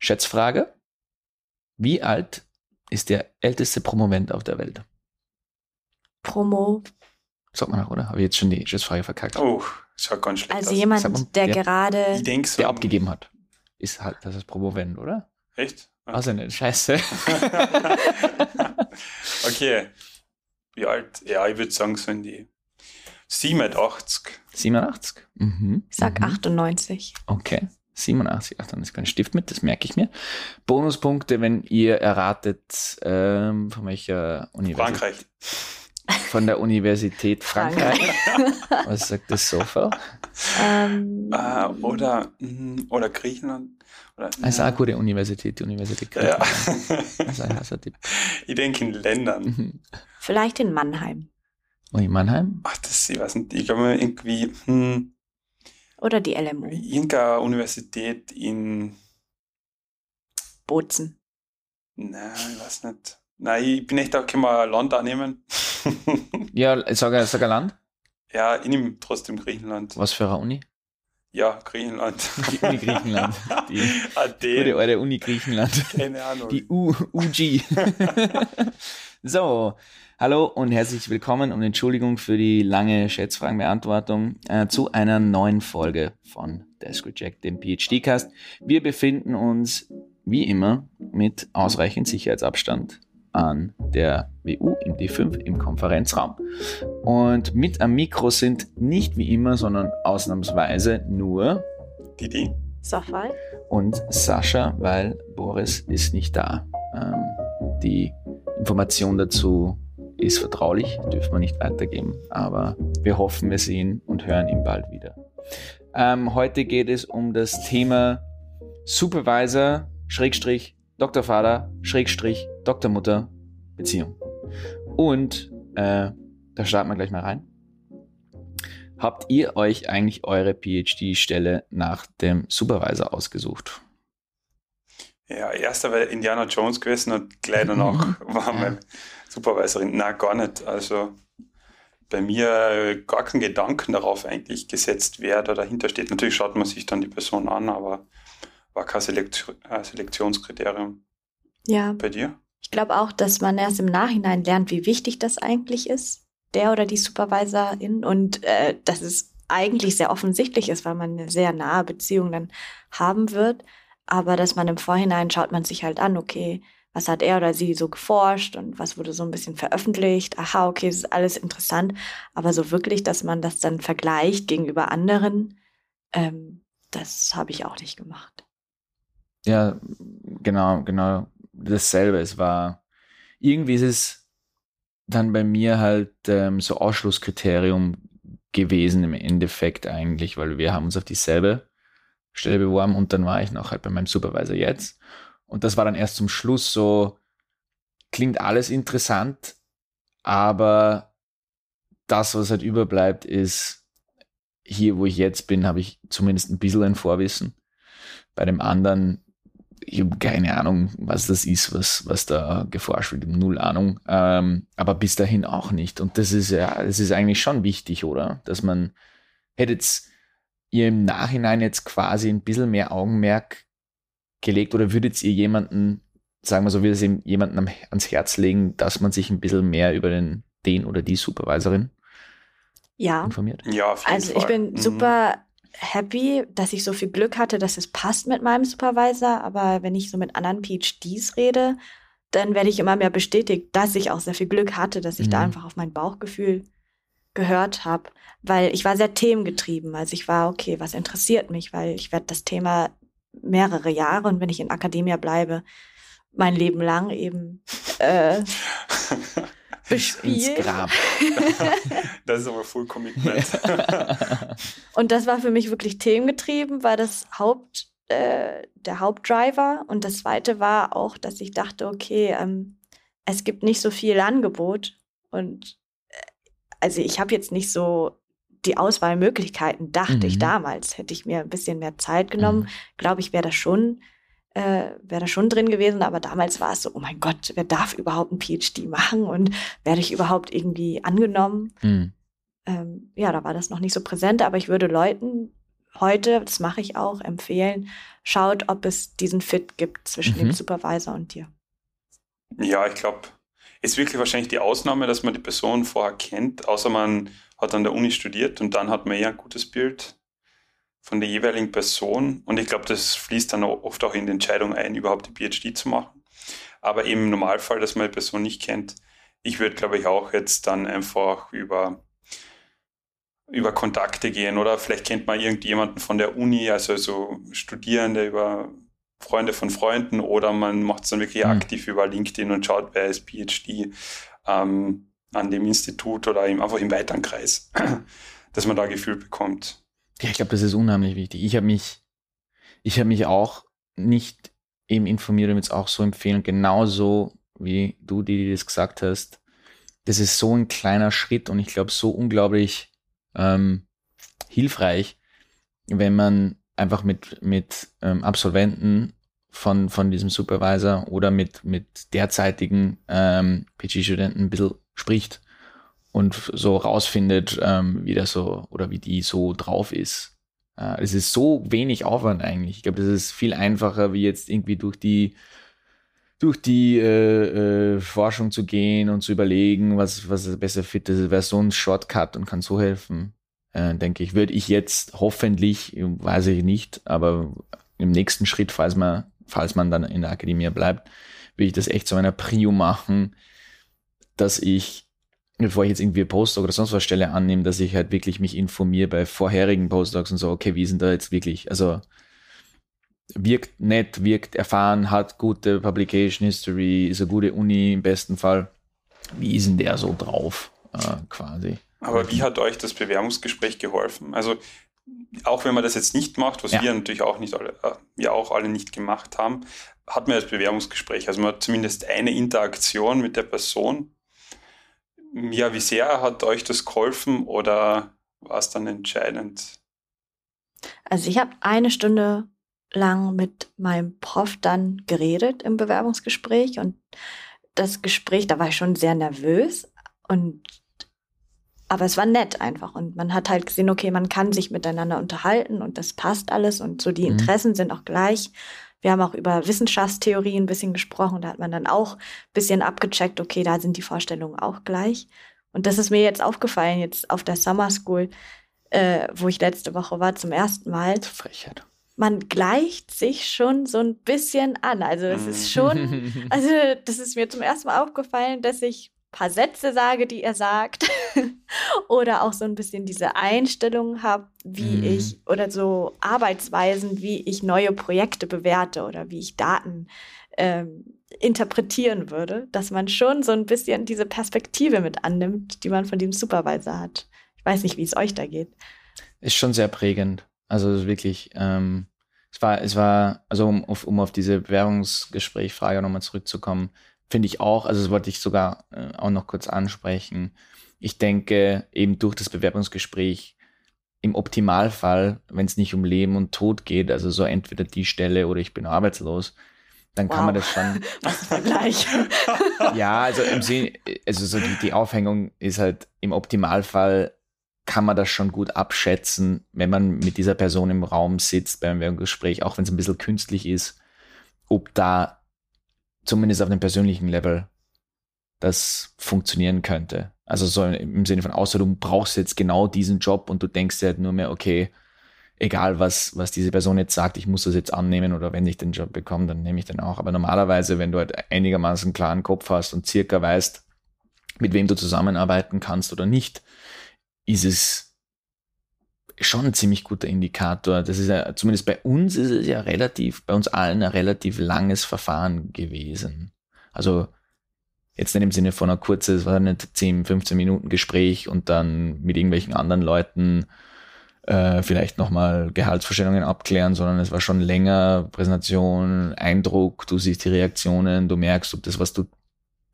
Schätzfrage. Wie alt ist der älteste Promovent auf der Welt? Promo. Sagt man auch, oder? Habe ich jetzt schon die Schätzfrage verkackt? Oh, schaut ganz schlecht Also aus. jemand, Sag mal, der wer- gerade. Denke so. Der abgegeben hat. Ist halt, das ist Promovent, oder? Echt? Also nicht, scheiße. okay. Wie alt? Ja, ich würde sagen, so in die 87. 87? Mhm. Ich sag mhm. 98. Okay. 87. Ach, dann ist kein Stift mit, das merke ich mir. Bonuspunkte, wenn ihr erratet, ähm, von welcher Universität? Frankreich. Von der Universität Frankreich. Was sagt das Sofa? Ähm, Ah, oder, mm, oder Griechenland. Oder, Also eine gute Universität, die Universität ja. Griechenland. Das ist ein heißer Tipp. ich denke in Ländern. Mhm. vielleicht in Mannheim. Und in Mannheim? Ach, das, ich weiß nicht. Ich glaube irgendwie, hm, Oder die LMU. irgendeine Universität in, Bozen. nein, ich weiß nicht. Nein, ich bin echt auch, können wir Land annehmen? Ja, sag, sag ein Land. ja, ich nehme trotzdem Griechenland. Was für eine Uni? Ja, Griechenland. Die Uni Griechenland. Die gute Athen. alte Uni Griechenland. Keine Ahnung. Die U UG. So, hallo und herzlich willkommen und Entschuldigung für die lange Schätzfragenbeantwortung äh, zu einer neuen Folge von Desk Reject, dem PhD-Cast. Wir befinden uns wie immer mit ausreichend Sicherheitsabstand an der WU im D5 im Konferenzraum. Und mit am Mikro sind nicht wie immer, sondern ausnahmsweise nur die. Sofal. und Sascha, weil Boris ist nicht da. Ähm, die Information dazu ist vertraulich, dürfen wir nicht weitergeben, aber wir hoffen, wir sehen und hören ihn bald wieder. Ähm, heute geht es um das Thema Supervisor, Schrägstrich, Doktorvater, Schrägstrich, Doktormutter, Beziehung. Und äh, da starten wir gleich mal rein. Habt ihr euch eigentlich eure PhD-Stelle nach dem Supervisor ausgesucht? Ja, erster war Indiana Jones gewesen und gleich danach war meine Supervisorin. Na, gar nicht. Also bei mir äh, gar kein Gedanken darauf eigentlich gesetzt, wer da dahinter steht. Natürlich schaut man sich dann die Person an, aber war kein Selektion, äh, Selektionskriterium. Ja, Bei dir? ich glaube auch, dass man erst im Nachhinein lernt, wie wichtig das eigentlich ist, der oder die Supervisorin. Und äh, dass es eigentlich sehr offensichtlich ist, weil man eine sehr nahe Beziehung dann haben wird. Aber dass man im Vorhinein schaut man sich halt an, okay, was hat er oder sie so geforscht und was wurde so ein bisschen veröffentlicht. Aha, okay, das ist alles interessant. Aber so wirklich, dass man das dann vergleicht gegenüber anderen, ähm, das habe ich auch nicht gemacht. Ja, genau, genau dasselbe. Es war, irgendwie ist es dann bei mir halt ähm, so Ausschlusskriterium gewesen im Endeffekt eigentlich, weil wir haben uns auf dieselbe Stelle beworben und dann war ich noch halt bei meinem Supervisor jetzt. Und das war dann erst zum Schluss so, klingt alles interessant, aber das, was halt überbleibt, ist, hier, wo ich jetzt bin, habe ich zumindest ein bisschen ein Vorwissen. Bei dem anderen, ich habe keine Ahnung, was das ist, was, was da geforscht wird, null Ahnung. Ähm, aber bis dahin auch nicht. Und das ist ja, das ist eigentlich schon wichtig, oder? Dass man, hättet ihr im Nachhinein jetzt quasi ein bisschen mehr Augenmerk gelegt oder würdet ihr jemanden, sagen wir so, würdet ihr jemanden ans Herz legen, dass man sich ein bisschen mehr über den, den oder die Supervisorin Ja. informiert? Ja, auf jeden Also Fall. ich bin Mhm. super happy, dass ich so viel Glück hatte, dass es passt mit meinem Supervisor. Aber wenn ich so mit anderen PhDs rede, dann werde ich immer mehr bestätigt, dass ich auch sehr viel Glück hatte, dass ich da Mhm. einfach auf mein Bauchgefühl gehört habe. Weil ich war sehr themengetrieben. Also ich war, okay, was interessiert mich? Weil ich werde das Thema mehrere Jahre und wenn ich in Akademia bleibe, mein Leben lang eben äh, bespielen. Ins Grab. das ist aber Full Commitment. Und das war für mich wirklich themengetrieben, war das Haupt, äh, der Hauptdriver. Und das zweite war auch, dass ich dachte, okay, ähm, es gibt nicht so viel Angebot. Und also ich habe jetzt nicht so die Auswahlmöglichkeiten, dachte ich Mhm. damals. Hätte ich mir ein bisschen mehr Zeit genommen, Mhm. glaube ich, wäre das schon, äh, wäre das schon drin gewesen. Aber damals war es so, oh mein Gott, wer darf überhaupt ein PhD machen und werde ich überhaupt irgendwie angenommen? Hm. ähm, ja, da war das noch nicht so präsent, aber ich würde Leuten heute, das mache ich auch, empfehlen, schaut, ob es diesen Fit gibt zwischen mhm. dem Supervisor und dir. Ja, ich glaube, ist wirklich wahrscheinlich die Ausnahme, dass man die Person vorher kennt, außer man hat an der Uni studiert und dann hat man eher ein gutes Bild von der jeweiligen Person. Und ich glaube, das fließt dann oft auch in die Entscheidung ein, überhaupt die PhD zu machen. Aber eben im Normalfall, dass man die Person nicht kennt, ich würde, glaube ich, auch jetzt dann einfach über, über Kontakte gehen oder vielleicht kennt man irgendjemanden von der Uni, also so Studierende über Freunde von Freunden oder man macht es dann wirklich mhm. aktiv über LinkedIn und schaut, wer ist PhD ähm, an dem Institut oder im, einfach im weiteren Kreis, dass man da Gefühl bekommt. Ja, ich glaube, das ist unheimlich wichtig. Ich habe mich, ich habe mich auch nicht eben informiert und jetzt auch so empfehlen, genauso wie du, die das gesagt hast. Das ist so ein kleiner Schritt und ich glaube so unglaublich ähm, hilfreich, wenn man einfach mit, mit ähm, Absolventen von, von diesem Supervisor oder mit, mit derzeitigen ähm, PG-Studenten ein bisschen spricht und so rausfindet, ähm, wie das so oder wie die so drauf ist. Äh, es ist so wenig Aufwand eigentlich. Ich glaube, das ist viel einfacher, wie jetzt irgendwie durch die durch die äh, äh, Forschung zu gehen und zu überlegen, was, was besser fit ist. Wäre so ein Shortcut und kann so helfen äh, denke ich, würde ich jetzt hoffentlich, weiß ich nicht, aber im nächsten Schritt, falls man, falls man dann in der Akademie bleibt, will ich das echt zu einer Prio machen, dass ich, bevor ich jetzt irgendwie Postdoc oder sonst was Stelle annehme, dass ich halt wirklich mich informiere bei vorherigen Postdocs und so, okay, wie sind da jetzt wirklich, also wirkt nett, wirkt erfahren, hat gute Publication History, ist eine gute Uni im besten Fall. Wie ist denn der so drauf, äh, quasi? Aber wie hat euch das Bewerbungsgespräch geholfen? Also auch wenn man das jetzt nicht macht, was ja. wir natürlich auch nicht alle, äh, ja auch alle nicht gemacht haben, hat man das Bewerbungsgespräch. Also man hat zumindest eine Interaktion mit der Person. Ja, wie sehr hat euch das geholfen oder war es dann entscheidend? Also ich habe eine Stunde lang mit meinem Prof dann geredet im Bewerbungsgespräch und das Gespräch, da war ich schon sehr nervös und aber es war nett einfach und man hat halt gesehen, okay, man kann sich miteinander unterhalten und das passt alles und so die mhm. Interessen mhm. sind auch gleich. Wir haben auch über Wissenschaftstheorie ein bisschen gesprochen, da hat man dann auch ein bisschen abgecheckt, okay, da sind die Vorstellungen auch gleich. Und das ist mir jetzt aufgefallen, jetzt auf der Summer School, äh, wo ich letzte Woche war, zum ersten Mal. Frechheit. Man gleicht sich schon so ein bisschen an. Also es ist schon, also das ist mir zum ersten Mal aufgefallen, dass ich paar Sätze sage, die er sagt. oder auch so ein bisschen diese Einstellung habe, wie mhm. ich, oder so Arbeitsweisen, wie ich neue Projekte bewerte oder wie ich Daten ähm, interpretieren würde, dass man schon so ein bisschen diese Perspektive mit annimmt, die man von dem Supervisor hat. Ich weiß nicht, wie es euch da geht. Ist schon sehr prägend. Also wirklich, ähm, es war, es war, also um, um auf diese Bewerbungsgesprächfrage nochmal zurückzukommen, finde ich auch, also das wollte ich sogar äh, auch noch kurz ansprechen. Ich denke, eben durch das Bewerbungsgespräch im Optimalfall, wenn es nicht um Leben und Tod geht, also so entweder die Stelle oder ich bin arbeitslos, dann wow. kann man das schon. Was Vergleich. ja, also im Sinne, also so die, die Aufhängung ist halt im Optimalfall kann man das schon gut abschätzen, wenn man mit dieser Person im Raum sitzt beim Gespräch, auch wenn es ein bisschen künstlich ist, ob da zumindest auf dem persönlichen Level das funktionieren könnte. Also so im Sinne von, außer du brauchst jetzt genau diesen Job und du denkst dir halt nur mehr, okay, egal was, was diese Person jetzt sagt, ich muss das jetzt annehmen oder wenn ich den Job bekomme, dann nehme ich den auch. Aber normalerweise, wenn du halt einigermaßen klaren Kopf hast und circa weißt, mit wem du zusammenarbeiten kannst oder nicht, ist es schon ein ziemlich guter Indikator. Das ist ja, zumindest bei uns ist es ja relativ, bei uns allen ein relativ langes Verfahren gewesen. Also jetzt nicht im Sinne von einer kurzen, es war nicht 10, 15 Minuten Gespräch und dann mit irgendwelchen anderen Leuten äh, vielleicht nochmal Gehaltsvorstellungen abklären, sondern es war schon länger Präsentation, Eindruck, du siehst die Reaktionen, du merkst, ob das, was du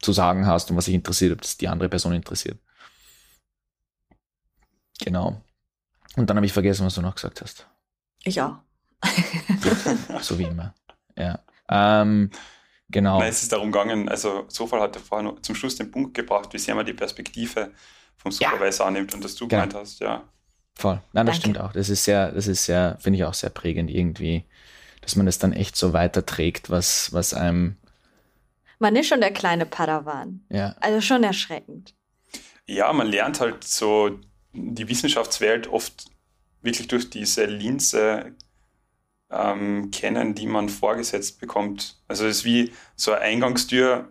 zu sagen hast und was dich interessiert, ob das die andere Person interessiert. Genau. Und dann habe ich vergessen, was du noch gesagt hast. Ich auch. so wie immer. Ja. Ähm, genau. Nein, es ist darum gegangen, also Sofal hat ja vorhin zum Schluss den Punkt gebracht, wie sehr man die Perspektive vom Supervisor ja. annimmt und dass du genau. gemeint hast, ja. Voll. Nein, das Danke. stimmt auch. Das ist sehr, das ist sehr, finde ich auch sehr prägend irgendwie, dass man das dann echt so weiterträgt, was, was einem. Man ist schon der kleine Padawan. Ja. Also schon erschreckend. Ja, man lernt halt so die Wissenschaftswelt oft wirklich durch diese Linse ähm, kennen, die man vorgesetzt bekommt. Also es ist wie so eine Eingangstür,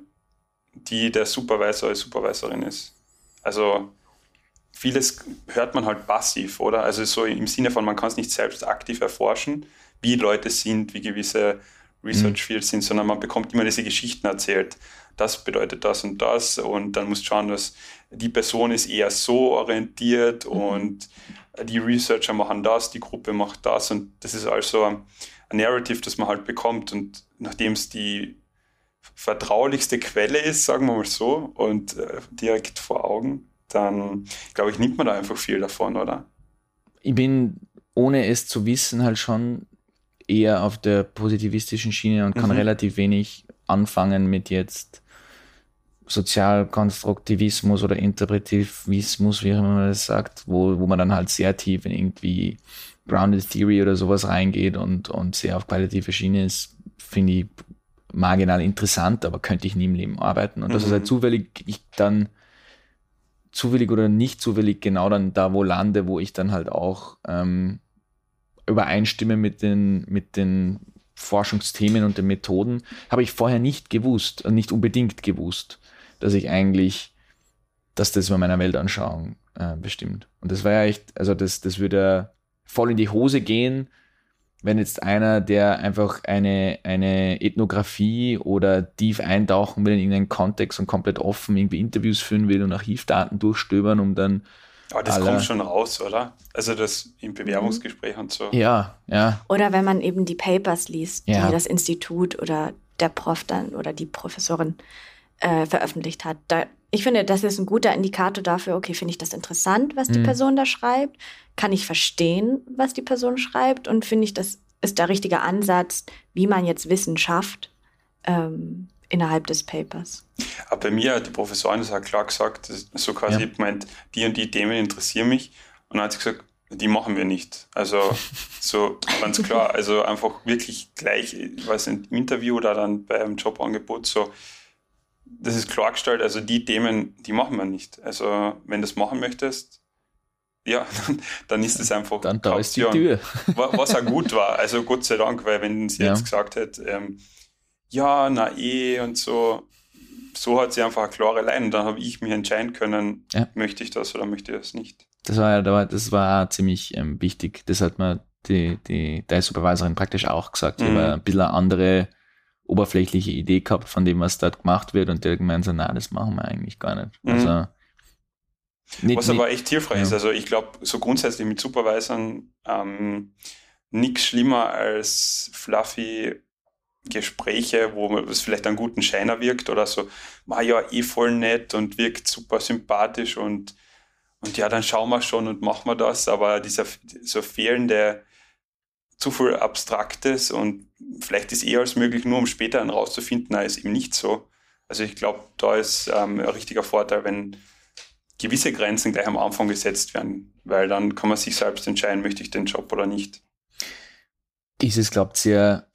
die der Supervisor als Supervisorin ist. Also vieles hört man halt passiv, oder? Also so im Sinne von, man kann es nicht selbst aktiv erforschen, wie Leute sind, wie gewisse Research mhm. Fields sind, sondern man bekommt immer diese Geschichten erzählt. Das bedeutet das und das und dann muss schauen, dass die Person ist eher so orientiert mhm. und die Researcher machen das, die Gruppe macht das und das ist also ein Narrative, das man halt bekommt und nachdem es die vertraulichste Quelle ist, sagen wir mal so, und äh, direkt vor Augen, dann glaube ich, nimmt man da einfach viel davon, oder? Ich bin, ohne es zu wissen, halt schon eher auf der positivistischen Schiene und kann mhm. relativ wenig anfangen mit jetzt Sozialkonstruktivismus oder Interpretivismus, wie man das sagt, wo, wo man dann halt sehr tief in irgendwie Grounded Theory oder sowas reingeht und, und sehr auf qualitative Schiene ist, finde ich marginal interessant, aber könnte ich nie im Leben arbeiten. Und mhm. das ist halt zufällig ich dann zufällig oder nicht zufällig genau dann da wo lande, wo ich dann halt auch ähm, übereinstimme mit den, mit den Forschungsthemen und den Methoden, habe ich vorher nicht gewusst, nicht unbedingt gewusst, dass ich eigentlich, dass das über meiner Weltanschauung äh, bestimmt. Und das war ja echt, also das, das würde voll in die Hose gehen, wenn jetzt einer, der einfach eine, eine Ethnographie oder tief eintauchen will in irgendeinen Kontext und komplett offen irgendwie Interviews führen will und Archivdaten durchstöbern, um dann. Aber das kommt schon raus, oder? Also das im Bewerbungsgespräch und so. Ja, ja. Oder wenn man eben die Papers liest, ja. die das Institut oder der Prof dann oder die Professorin äh, veröffentlicht hat. Da, ich finde, das ist ein guter Indikator dafür, okay, finde ich das interessant, was die mhm. Person da schreibt? Kann ich verstehen, was die Person schreibt? Und finde ich, das ist der richtige Ansatz, wie man jetzt Wissen schafft ähm, innerhalb des Papers. Aber bei mir hat die Professorin das auch klar gesagt, so quasi ja. meint, die und die Themen interessieren mich. Und dann hat sie gesagt, die machen wir nicht. Also so ganz klar, also einfach wirklich gleich, ich weiß nicht, im Interview oder dann beim Jobangebot so, das ist klargestellt, also die Themen, die machen wir nicht. Also wenn du das machen möchtest, ja, dann ist es einfach. Dann da ist die Tür. Was auch gut war. Also Gott sei Dank, weil wenn sie ja. jetzt gesagt hätte, ähm, ja, na eh und so, so hat sie einfach eine klare Line. Dann habe ich mich entscheiden können, ja. möchte ich das oder möchte ich das nicht. Das war ja, das war ziemlich ähm, wichtig. Das hat mir die, die, die Supervisorin praktisch auch gesagt. Mhm. Ich war ein bisschen andere oberflächliche Idee gehabt von dem, was dort gemacht wird und der gemeint so, na, das machen wir eigentlich gar nicht. Mhm. Also, nicht, was aber echt hilfreich ja. ist. Also ich glaube, so grundsätzlich mit Supervisern ähm, nichts schlimmer als fluffy Gespräche, wo es vielleicht einen guten Scheiner wirkt oder so, war ja eh voll nett und wirkt super sympathisch und, und ja, dann schauen wir schon und machen wir das, aber dieser so fehlende zu viel Abstraktes und vielleicht ist eher als möglich, nur um später dann rauszufinden, na, ist eben nicht so. Also ich glaube, da ist ähm, ein richtiger Vorteil, wenn gewisse Grenzen gleich am Anfang gesetzt werden, weil dann kann man sich selbst entscheiden, möchte ich den Job oder nicht. Ist es, glaubt ihr,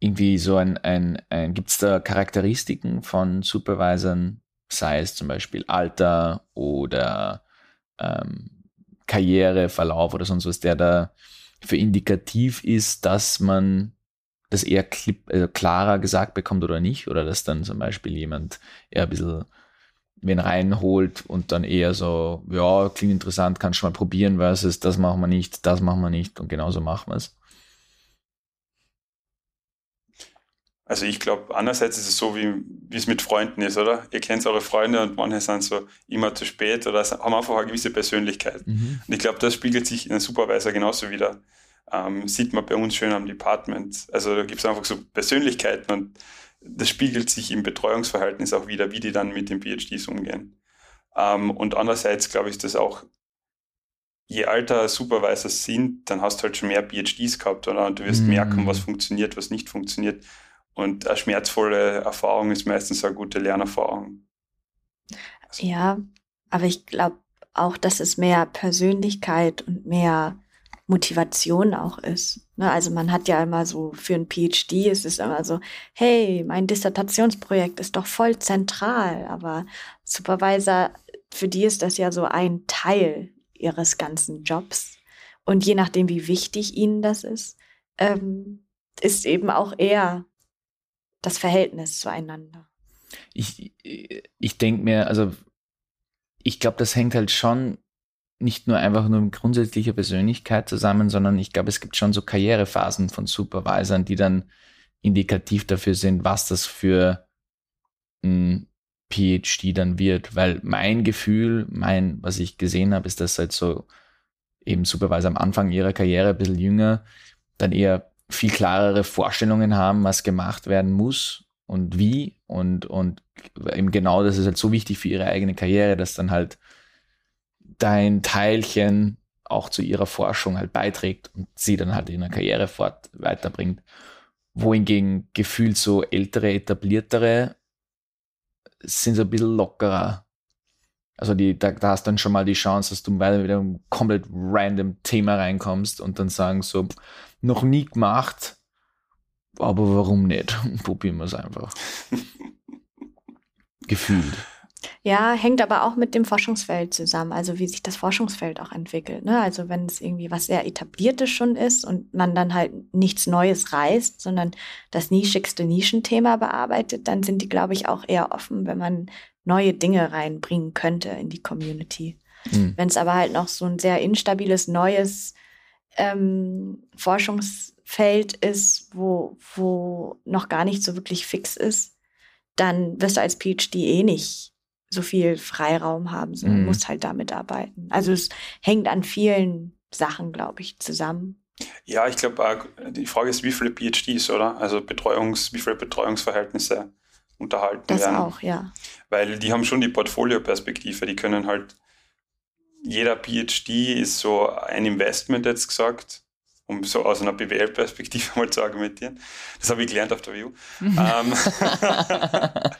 irgendwie so ein, ein, ein gibt es da Charakteristiken von Supervisern, sei es zum Beispiel Alter oder ähm, Karriereverlauf oder sonst was, der da für indikativ ist, dass man das eher klipp, also klarer gesagt bekommt oder nicht, oder dass dann zum Beispiel jemand eher ein bisschen wen reinholt und dann eher so, ja, klingt interessant, kannst du mal probieren, versus das machen wir nicht, das machen wir nicht und genauso machen wir es. Also ich glaube, andererseits ist es so, wie, es mit Freunden ist, oder? Ihr kennt eure Freunde und manche sind so immer zu spät oder haben einfach eine gewisse Persönlichkeit. Mhm. Und ich glaube, das spiegelt sich in einem Supervisor genauso wieder. Ähm, sieht man bei uns schön am Department. Also da gibt es einfach so Persönlichkeiten und das spiegelt sich im Betreuungsverhältnis auch wieder, wie die dann mit den PhDs umgehen. Ähm, und andererseits glaube ich, ist das auch, je älter Supervisor sind, dann hast du halt schon mehr PhDs gehabt, oder? Und du wirst mhm. merken, was funktioniert, was nicht funktioniert. Und eine schmerzvolle Erfahrung ist meistens eine gute Lernerfahrung. Also. Ja, aber ich glaube, auch, dass es mehr Persönlichkeit und mehr Motivation auch ist. Ne? Also man hat ja immer so für ein PhD ist es immer so, hey, mein Dissertationsprojekt ist doch voll zentral, aber Supervisor, für die ist das ja so ein Teil ihres ganzen Jobs. Und je nachdem, wie wichtig ihnen das ist, ähm, ist eben auch eher das Verhältnis zueinander. Ich, ich denke mir, also ich glaube, das hängt halt schon nicht nur einfach nur mit grundsätzlicher Persönlichkeit zusammen, sondern ich glaube, es gibt schon so Karrierephasen von Supervisern, die dann indikativ dafür sind, was das für ein PhD dann wird. Weil mein Gefühl, mein, was ich gesehen habe, ist, dass halt so eben Supervisor am Anfang ihrer Karriere ein bisschen jünger dann eher viel klarere Vorstellungen haben, was gemacht werden muss und wie und, und eben genau das ist halt so wichtig für ihre eigene Karriere, dass dann halt dein Teilchen auch zu ihrer Forschung halt beiträgt und sie dann halt in der Karriere fort weiterbringt. Wohingegen gefühlt so ältere, etabliertere sind so ein bisschen lockerer. Also die, da, da hast dann schon mal die Chance, dass du mal wieder ein komplett random Thema reinkommst und dann sagen so, noch nie gemacht, aber warum nicht? Probieren wir es einfach. Gefühlt. Ja, hängt aber auch mit dem Forschungsfeld zusammen, also wie sich das Forschungsfeld auch entwickelt. Ne? Also wenn es irgendwie was sehr etabliertes schon ist und man dann halt nichts Neues reißt, sondern das nischigste Nischenthema bearbeitet, dann sind die, glaube ich, auch eher offen, wenn man neue Dinge reinbringen könnte in die Community. Mhm. Wenn es aber halt noch so ein sehr instabiles, neues ähm, Forschungsfeld ist, wo, wo noch gar nicht so wirklich fix ist, dann wirst du als PhD eh nicht so viel Freiraum haben, sondern mhm. musst halt damit arbeiten. Also es hängt an vielen Sachen, glaube ich, zusammen. Ja, ich glaube, die Frage ist, wie viele PhDs, oder? Also Betreuungs, wie viele Betreuungsverhältnisse unterhalten das werden. Das auch, ja. Weil die haben schon die Portfolio-Perspektive, die können halt, jeder PhD ist so ein Investment jetzt gesagt, um so aus einer BWL-Perspektive mal zu argumentieren. Das habe ich gelernt auf der View. Mhm. ähm,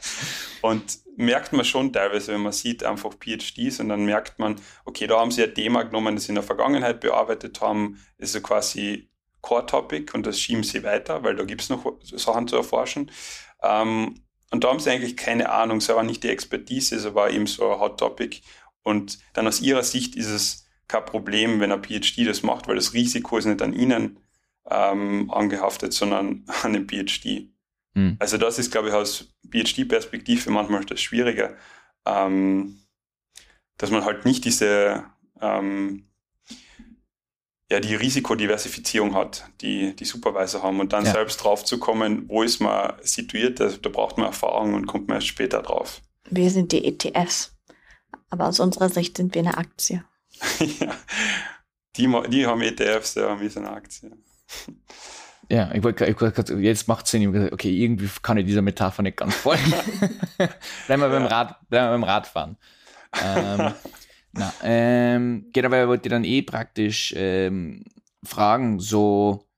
und merkt man schon teilweise, wenn man sieht einfach PhDs und dann merkt man, okay, da haben sie ein Thema genommen, das sie in der Vergangenheit bearbeitet haben, ist so quasi Core-Topic und das schieben sie weiter, weil da gibt es noch Sachen zu erforschen. Ähm, und da haben sie eigentlich keine Ahnung, es war nicht die Expertise, es war eben so ein Hot-Topic. Und dann aus ihrer Sicht ist es kein Problem, wenn ein PhD das macht, weil das Risiko ist nicht an ihnen ähm, angehaftet, sondern an dem PhD. Mhm. Also das ist, glaube ich, aus PhD-Perspektive manchmal das Schwierige, ähm, dass man halt nicht diese ähm, ja, die Risikodiversifizierung hat, die die Supervisor haben und dann ja. selbst drauf zu kommen, wo ist man situiert, da, da braucht man Erfahrung und kommt man erst später drauf. Wir sind die ETFs, aber aus unserer Sicht sind wir eine Aktie. ja, die, die haben ETFs, ja, wir sind eine Aktie. Ja, ich wollte, ich jetzt macht es Sinn. Okay, irgendwie kann ich dieser Metapher nicht ganz folgen. bleiben wir beim Rad, bleiben wir beim Radfahren. Ähm, na, ähm, genau, weil ich wollte dann eh praktisch ähm, fragen, so,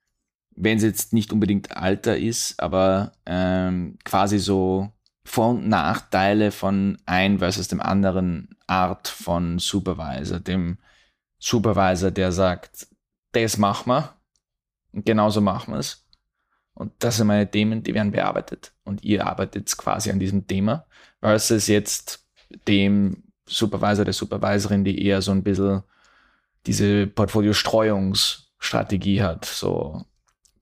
wenn es jetzt nicht unbedingt Alter ist, aber ähm, quasi so vor- und Nachteile von ein versus dem anderen Art von Supervisor, dem Supervisor, der sagt, das machen wir, und genauso machen wir es. Und das sind meine Themen, die werden bearbeitet. Und ihr arbeitet quasi an diesem Thema, versus jetzt dem Supervisor, der Supervisorin, die eher so ein bisschen diese Portfolio-Streuungsstrategie hat. So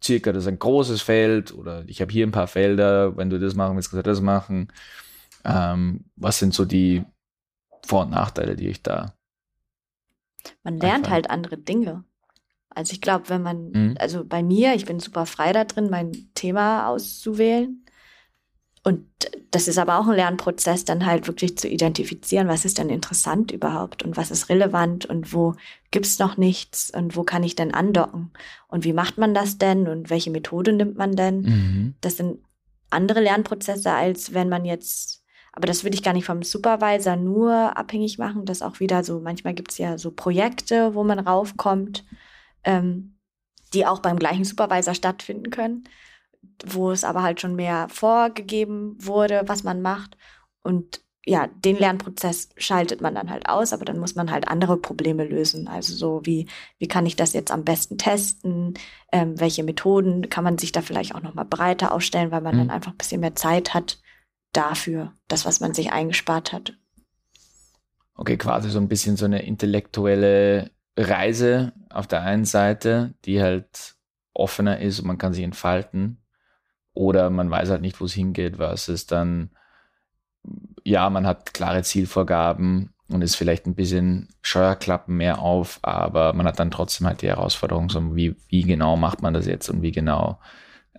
circa, das ist ein großes Feld oder ich habe hier ein paar Felder, wenn du das machen willst, kannst du das machen. Ähm, was sind so die Vor- und Nachteile, die ich da. Man lernt einfallen? halt andere Dinge. Also ich glaube, wenn man, mhm. also bei mir, ich bin super frei da drin, mein Thema auszuwählen. Und das ist aber auch ein Lernprozess, dann halt wirklich zu identifizieren, was ist denn interessant überhaupt und was ist relevant und wo gibt's noch nichts und wo kann ich denn andocken und wie macht man das denn und welche Methode nimmt man denn? Mhm. Das sind andere Lernprozesse, als wenn man jetzt, aber das würde ich gar nicht vom Supervisor nur abhängig machen, das auch wieder so, manchmal gibt's ja so Projekte, wo man raufkommt, ähm, die auch beim gleichen Supervisor stattfinden können wo es aber halt schon mehr vorgegeben wurde, was man macht. Und ja, den Lernprozess schaltet man dann halt aus, aber dann muss man halt andere Probleme lösen. Also so wie, wie kann ich das jetzt am besten testen? Ähm, welche Methoden kann man sich da vielleicht auch nochmal breiter aufstellen, weil man mhm. dann einfach ein bisschen mehr Zeit hat dafür, das, was man sich eingespart hat. Okay, quasi so ein bisschen so eine intellektuelle Reise auf der einen Seite, die halt offener ist und man kann sich entfalten. Oder man weiß halt nicht, wo es hingeht, versus dann ja, man hat klare Zielvorgaben und ist vielleicht ein bisschen Scheuerklappen mehr auf, aber man hat dann trotzdem halt die Herausforderung, so wie, wie genau macht man das jetzt und wie genau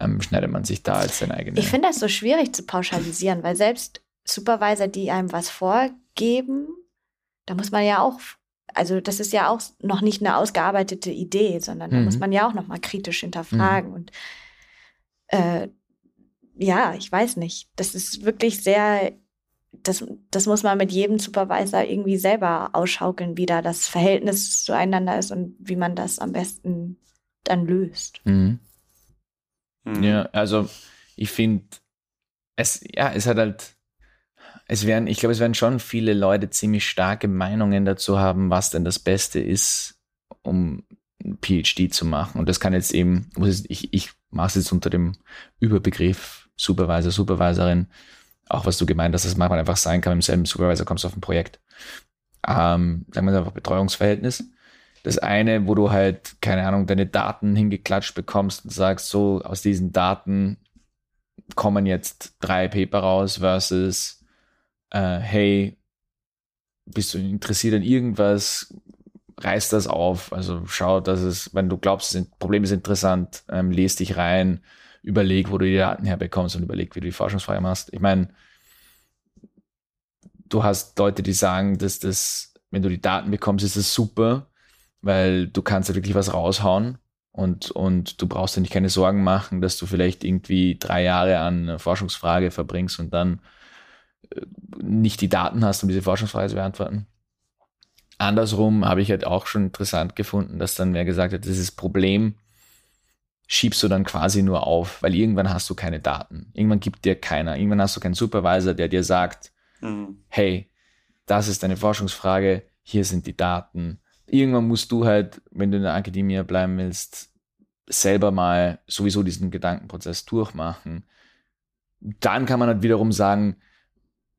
ähm, schneidet man sich da als sein eigenes. Ich finde das so schwierig zu pauschalisieren, weil selbst Supervisor, die einem was vorgeben, da muss man ja auch, also das ist ja auch noch nicht eine ausgearbeitete Idee, sondern da mhm. muss man ja auch noch mal kritisch hinterfragen mhm. und äh, ja, ich weiß nicht. Das ist wirklich sehr das, das muss man mit jedem Supervisor irgendwie selber ausschaukeln, wie da das Verhältnis zueinander ist und wie man das am besten dann löst. Mhm. Mhm. Ja, also ich finde, es, ja, es hat halt, es werden, ich glaube, es werden schon viele Leute ziemlich starke Meinungen dazu haben, was denn das Beste ist, um ein PhD zu machen. Und das kann jetzt eben, ich, ich mache es jetzt unter dem Überbegriff Supervisor, Supervisorin auch was du gemeint hast, dass es manchmal einfach sein kann, im selben Supervisor kommst du auf ein Projekt. Ähm, sagen wir einfach Betreuungsverhältnis. Das eine, wo du halt, keine Ahnung, deine Daten hingeklatscht bekommst und sagst, so aus diesen Daten kommen jetzt drei Paper raus versus, äh, hey, bist du interessiert an irgendwas, reiß das auf. Also schau, dass es, wenn du glaubst, das Problem ist interessant, ähm, lest dich rein, überleg, wo du die Daten herbekommst und überleg, wie du die Forschungsfrage machst. Ich meine, du hast Leute, die sagen, dass das, wenn du die Daten bekommst, ist das super, weil du kannst da wirklich was raushauen und, und du brauchst dir nicht keine Sorgen machen, dass du vielleicht irgendwie drei Jahre an einer Forschungsfrage verbringst und dann äh, nicht die Daten hast, um diese Forschungsfrage zu beantworten. Andersrum habe ich halt auch schon interessant gefunden, dass dann wer gesagt hat, dieses Problem schiebst du dann quasi nur auf, weil irgendwann hast du keine Daten. Irgendwann gibt dir keiner. Irgendwann hast du keinen Supervisor, der dir sagt, mhm. hey, das ist deine Forschungsfrage, hier sind die Daten. Irgendwann musst du halt, wenn du in der Akademie bleiben willst, selber mal sowieso diesen Gedankenprozess durchmachen. Dann kann man halt wiederum sagen,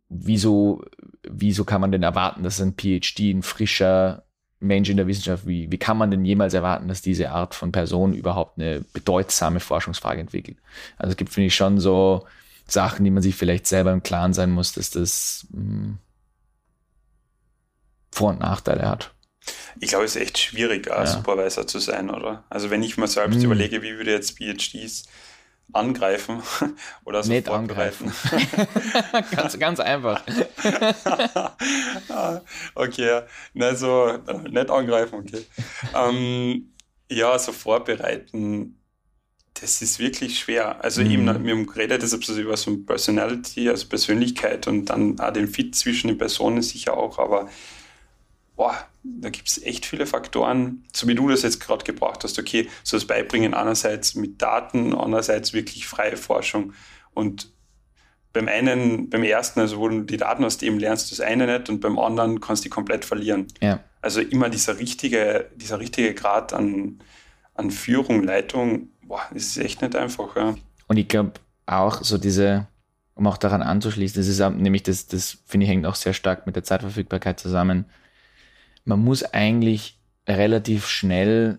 wieso, wieso kann man denn erwarten, dass ein PhD ein frischer Mensch in der Wissenschaft, wie, wie kann man denn jemals erwarten, dass diese Art von Person überhaupt eine bedeutsame Forschungsfrage entwickelt? Also es gibt, finde ich, schon so Sachen, die man sich vielleicht selber im Klaren sein muss, dass das mh, hm, Vor- und Nachteile hat. Ich glaube, es ist echt schwierig, ja. Supervisor zu sein, oder? Also wenn ich mir selbst hm. überlege, wie würde jetzt PhDs angreifen oder so Nicht angreifen. ganz, ganz einfach. okay, na, so, nicht angreifen, okay. Ähm, ja, so vorbereiten, das ist wirklich schwer. Also mhm. eben, wir haben geredet deshalb so über so Personality, also Persönlichkeit und dann auch den Fit zwischen den Personen sicher auch, aber boah, da gibt es echt viele Faktoren, so wie du das jetzt gerade gebracht hast. Okay, so das Beibringen einerseits mit Daten, andererseits wirklich freie Forschung. Und beim einen, beim ersten, also wo du die Daten aus dem lernst, das eine nicht und beim anderen kannst du die komplett verlieren. Ja. Also immer dieser richtige, dieser richtige Grad an, an Führung, Leitung, boah, das ist echt nicht einfach. Ja. Und ich glaube auch so diese, um auch daran anzuschließen, das ist nämlich das, das finde ich hängt auch sehr stark mit der Zeitverfügbarkeit zusammen man muss eigentlich relativ schnell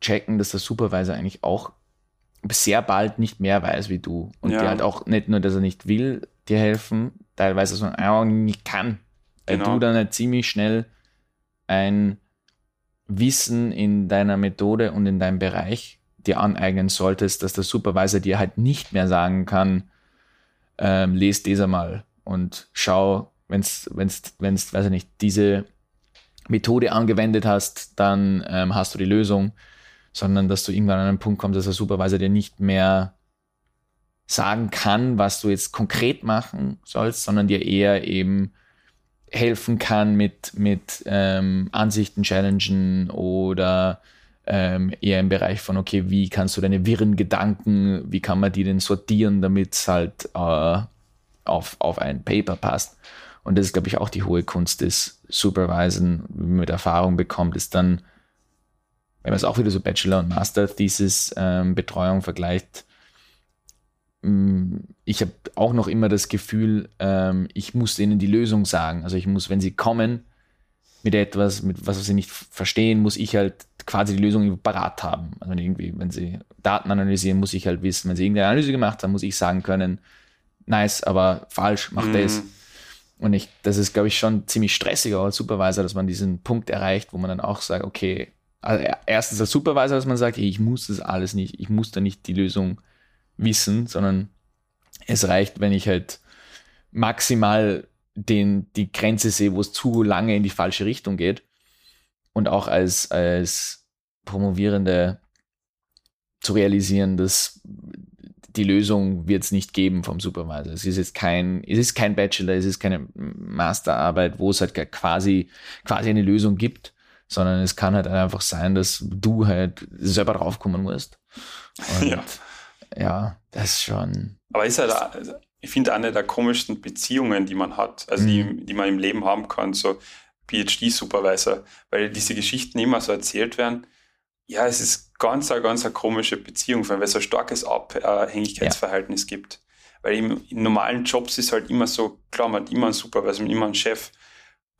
checken, dass der Supervisor eigentlich auch sehr bald nicht mehr weiß wie du. Und ja. der halt auch nicht nur, dass er nicht will dir helfen, teilweise sondern auch nicht kann. Weil genau. du dann halt ziemlich schnell ein Wissen in deiner Methode und in deinem Bereich dir aneignen solltest, dass der Supervisor dir halt nicht mehr sagen kann, ähm, lest dieser mal und schau, wenn es, wenn es, wenn es, weiß ich nicht, diese Methode angewendet hast, dann ähm, hast du die Lösung, sondern dass du irgendwann an einen Punkt kommst, dass der Supervisor dir nicht mehr sagen kann, was du jetzt konkret machen sollst, sondern dir eher eben helfen kann mit, mit ähm, Ansichten challengen oder ähm, eher im Bereich von, okay, wie kannst du deine wirren Gedanken, wie kann man die denn sortieren, damit es halt äh, auf, auf ein Paper passt. Und das ist, glaube ich, auch die hohe Kunst des Supervisen, wie man mit Erfahrung bekommt, ist dann, wenn man es auch wieder so Bachelor- und Master-Thesis-Betreuung ähm, vergleicht, mm, ich habe auch noch immer das Gefühl, ähm, ich muss ihnen die Lösung sagen. Also ich muss, wenn sie kommen mit etwas, mit was sie nicht verstehen, muss ich halt quasi die Lösung parat haben. Also irgendwie, wenn sie Daten analysieren, muss ich halt wissen, wenn sie irgendeine Analyse gemacht haben, muss ich sagen können, nice, aber falsch, mach mhm. das. Und ich, das ist, glaube ich, schon ziemlich stressig auch als Supervisor, dass man diesen Punkt erreicht, wo man dann auch sagt, okay, also erstens als Supervisor, dass man sagt, ich muss das alles nicht, ich muss da nicht die Lösung wissen, sondern es reicht, wenn ich halt maximal den, die Grenze sehe, wo es zu lange in die falsche Richtung geht. Und auch als, als Promovierende zu realisieren, dass die Lösung wird es nicht geben vom Supervisor. Es ist jetzt kein, es ist kein Bachelor, es ist keine Masterarbeit, wo es halt quasi, quasi eine Lösung gibt, sondern es kann halt einfach sein, dass du halt selber draufkommen musst. Und ja. ja, das ist schon. Aber ist halt, ich finde, eine der komischsten Beziehungen, die man hat, also mhm. die, die man im Leben haben kann, so PhD-Supervisor, weil diese Geschichten immer so erzählt werden. Ja, es ist ganz, ganz eine komische Beziehung, weil es so ein starkes Abhängigkeitsverhältnis ja. gibt. Weil im, in normalen Jobs ist halt immer so, klar, man hat immer einen Supervisor, man hat immer einen Chef,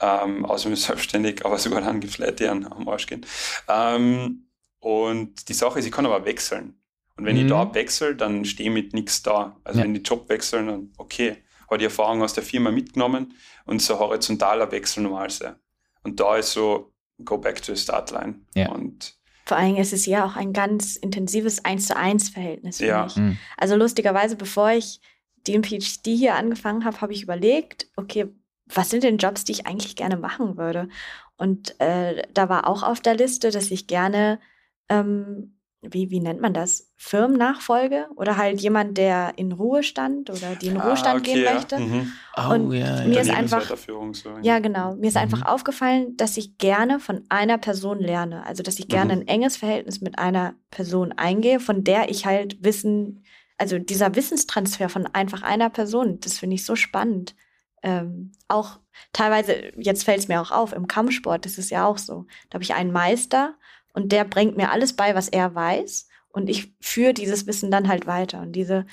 ähm, außer man ist selbstständig, aber sogar dann gibt es Leute, die am Arsch gehen. Ähm, und die Sache ist, ich kann aber wechseln. Und wenn mhm. ich da wechsle, dann stehe ich mit nichts da. Also ja. wenn die Job wechseln, dann okay, habe die Erfahrung aus der Firma mitgenommen und so horizontaler Wechsel normal sein. Und da ist so, go back to the start line. Ja. Und vor allem ist es ja auch ein ganz intensives Eins zu eins Verhältnis für ja. mich. Mhm. Also lustigerweise, bevor ich den PhD hier angefangen habe, habe ich überlegt, okay, was sind denn Jobs, die ich eigentlich gerne machen würde? Und äh, da war auch auf der Liste, dass ich gerne ähm, wie, wie nennt man das? Firmennachfolge oder halt jemand, der in Ruhestand oder die in ah, Ruhestand okay, gehen ja. möchte. Mhm. Oh, und ja, mir ist einfach, so. ja genau, mir ist mhm. einfach aufgefallen, dass ich gerne von einer Person lerne. Also, dass ich gerne mhm. ein enges Verhältnis mit einer Person eingehe, von der ich halt Wissen, also dieser Wissenstransfer von einfach einer Person, das finde ich so spannend. Ähm, auch teilweise, jetzt fällt es mir auch auf, im Kampfsport, das ist ja auch so. Da habe ich einen Meister und der bringt mir alles bei, was er weiß und ich führe dieses Wissen dann halt weiter und diese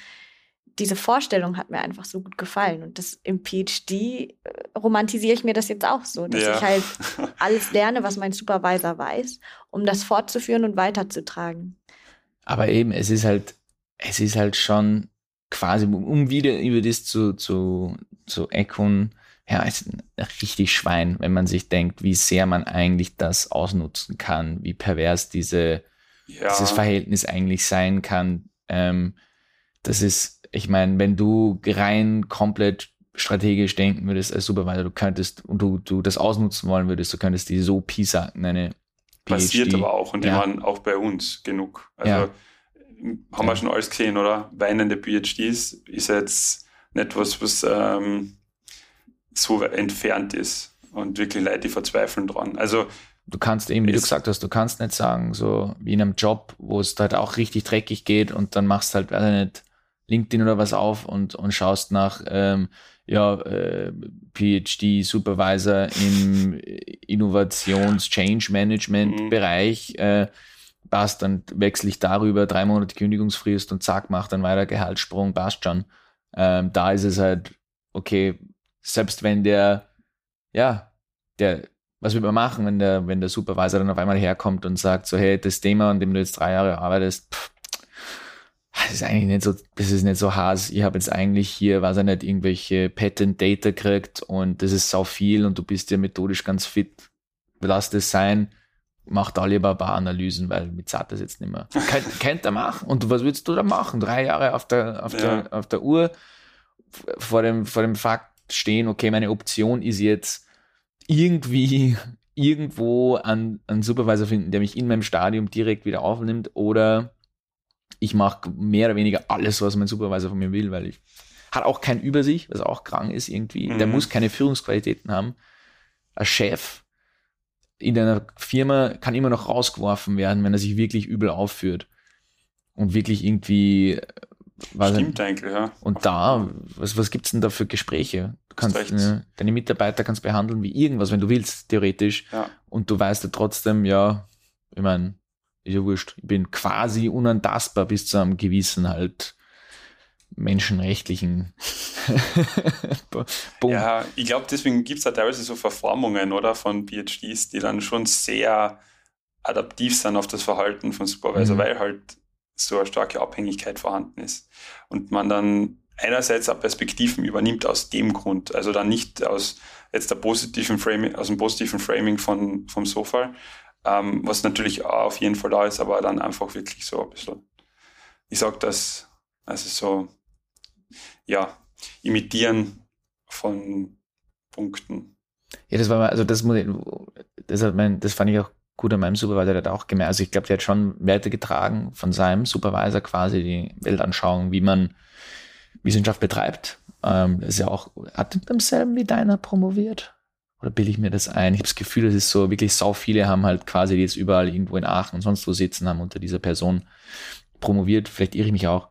diese Vorstellung hat mir einfach so gut gefallen und das im PhD äh, romantisiere ich mir das jetzt auch so, dass ja. ich halt alles lerne, was mein Supervisor weiß, um das fortzuführen und weiterzutragen. Aber eben, es ist halt, es ist halt schon quasi, um wieder über das zu, zu, zu echoen, ja, ist ein richtig Schwein, wenn man sich denkt, wie sehr man eigentlich das ausnutzen kann, wie pervers diese, ja. dieses Verhältnis eigentlich sein kann. Ähm, das ist, ich meine, wenn du rein komplett strategisch denken würdest als Supervisor, du könntest und du, du das ausnutzen wollen würdest, du könntest die so piesacken, eine PhD. Passiert aber auch und die ja. waren auch bei uns genug. Also ja. haben wir schon alles gesehen, oder? Weinende PhDs ist jetzt nicht was, was ähm, so entfernt ist und wirklich Leute, die verzweifeln dran. Also du kannst eben, wie du gesagt hast, du kannst nicht sagen, so wie in einem Job, wo es halt auch richtig dreckig geht und dann machst halt, weiß ich nicht, LinkedIn oder was auf und, und schaust nach, ähm, ja, äh, PhD Supervisor im Innovations Change Management mhm. Bereich, äh, passt, dann wechsle ich darüber, drei Monate Kündigungsfrist und zack, mach dann weiter Gehaltssprung, passt schon. Ähm, da ist es halt, okay, selbst wenn der, ja, der, was wird man machen, wenn der, wenn der Supervisor dann auf einmal herkommt und sagt so, hey, das Thema, an dem du jetzt drei Jahre arbeitest, pff, das ist eigentlich nicht so, das ist nicht so Hass. Ich habe jetzt eigentlich hier, weiß ich nicht, irgendwelche Patent Data gekriegt und das ist sau viel und du bist ja methodisch ganz fit. Lass das sein. Mach da lieber ein paar Analysen, weil mit zahlt das jetzt nicht mehr. Könnt, könnt er machen. Und was willst du da machen? Drei Jahre auf der, auf ja. der, auf der Uhr vor dem, vor dem Fakt, stehen, okay, meine Option ist jetzt irgendwie irgendwo einen, einen Supervisor finden, der mich in meinem Stadium direkt wieder aufnimmt oder ich mache mehr oder weniger alles, was mein Supervisor von mir will, weil ich hat auch kein Übersicht, was auch krank ist irgendwie. Mhm. Der muss keine Führungsqualitäten haben. Ein Chef in einer Firma kann immer noch rausgeworfen werden, wenn er sich wirklich übel aufführt und wirklich irgendwie Stimmt eigentlich, ja. Und da, was, was gibt es denn da für Gespräche? Du kannst ne, deine Mitarbeiter kannst behandeln wie irgendwas, wenn du willst, theoretisch. Ja. Und du weißt ja trotzdem, ja, ich meine, ist ja wurscht, ich bin quasi unantastbar bis zu einem gewissen halt menschenrechtlichen Punkt. Ja, ich glaube, deswegen gibt es da teilweise so Verformungen, oder, von PhDs, die dann schon sehr adaptiv sind auf das Verhalten von Supervisor, mhm. weil halt so eine starke Abhängigkeit vorhanden ist. Und man dann einerseits auch Perspektiven übernimmt aus dem Grund, also dann nicht aus jetzt der positiven Framing, aus dem positiven Framing von, vom Sofa, ähm, was natürlich auch auf jeden Fall da ist, aber dann einfach wirklich so ein bisschen, ich sag das, also so, ja, imitieren von Punkten. Ja, das war mal, also das muss ich, das, hat mein, das fand ich auch gut an meinem Supervisor, der hat auch gemerkt, also ich glaube, der hat schon Werte getragen von seinem Supervisor quasi die Weltanschauung, wie man Wissenschaft betreibt. Ähm, ist ja auch, hat mit demselben wie deiner promoviert? Oder bilde ich mir das ein? Ich habe das Gefühl, es ist so, wirklich sau viele haben halt quasi, die jetzt überall irgendwo in Aachen und sonst wo sitzen, haben unter dieser Person promoviert. Vielleicht irre ich mich auch.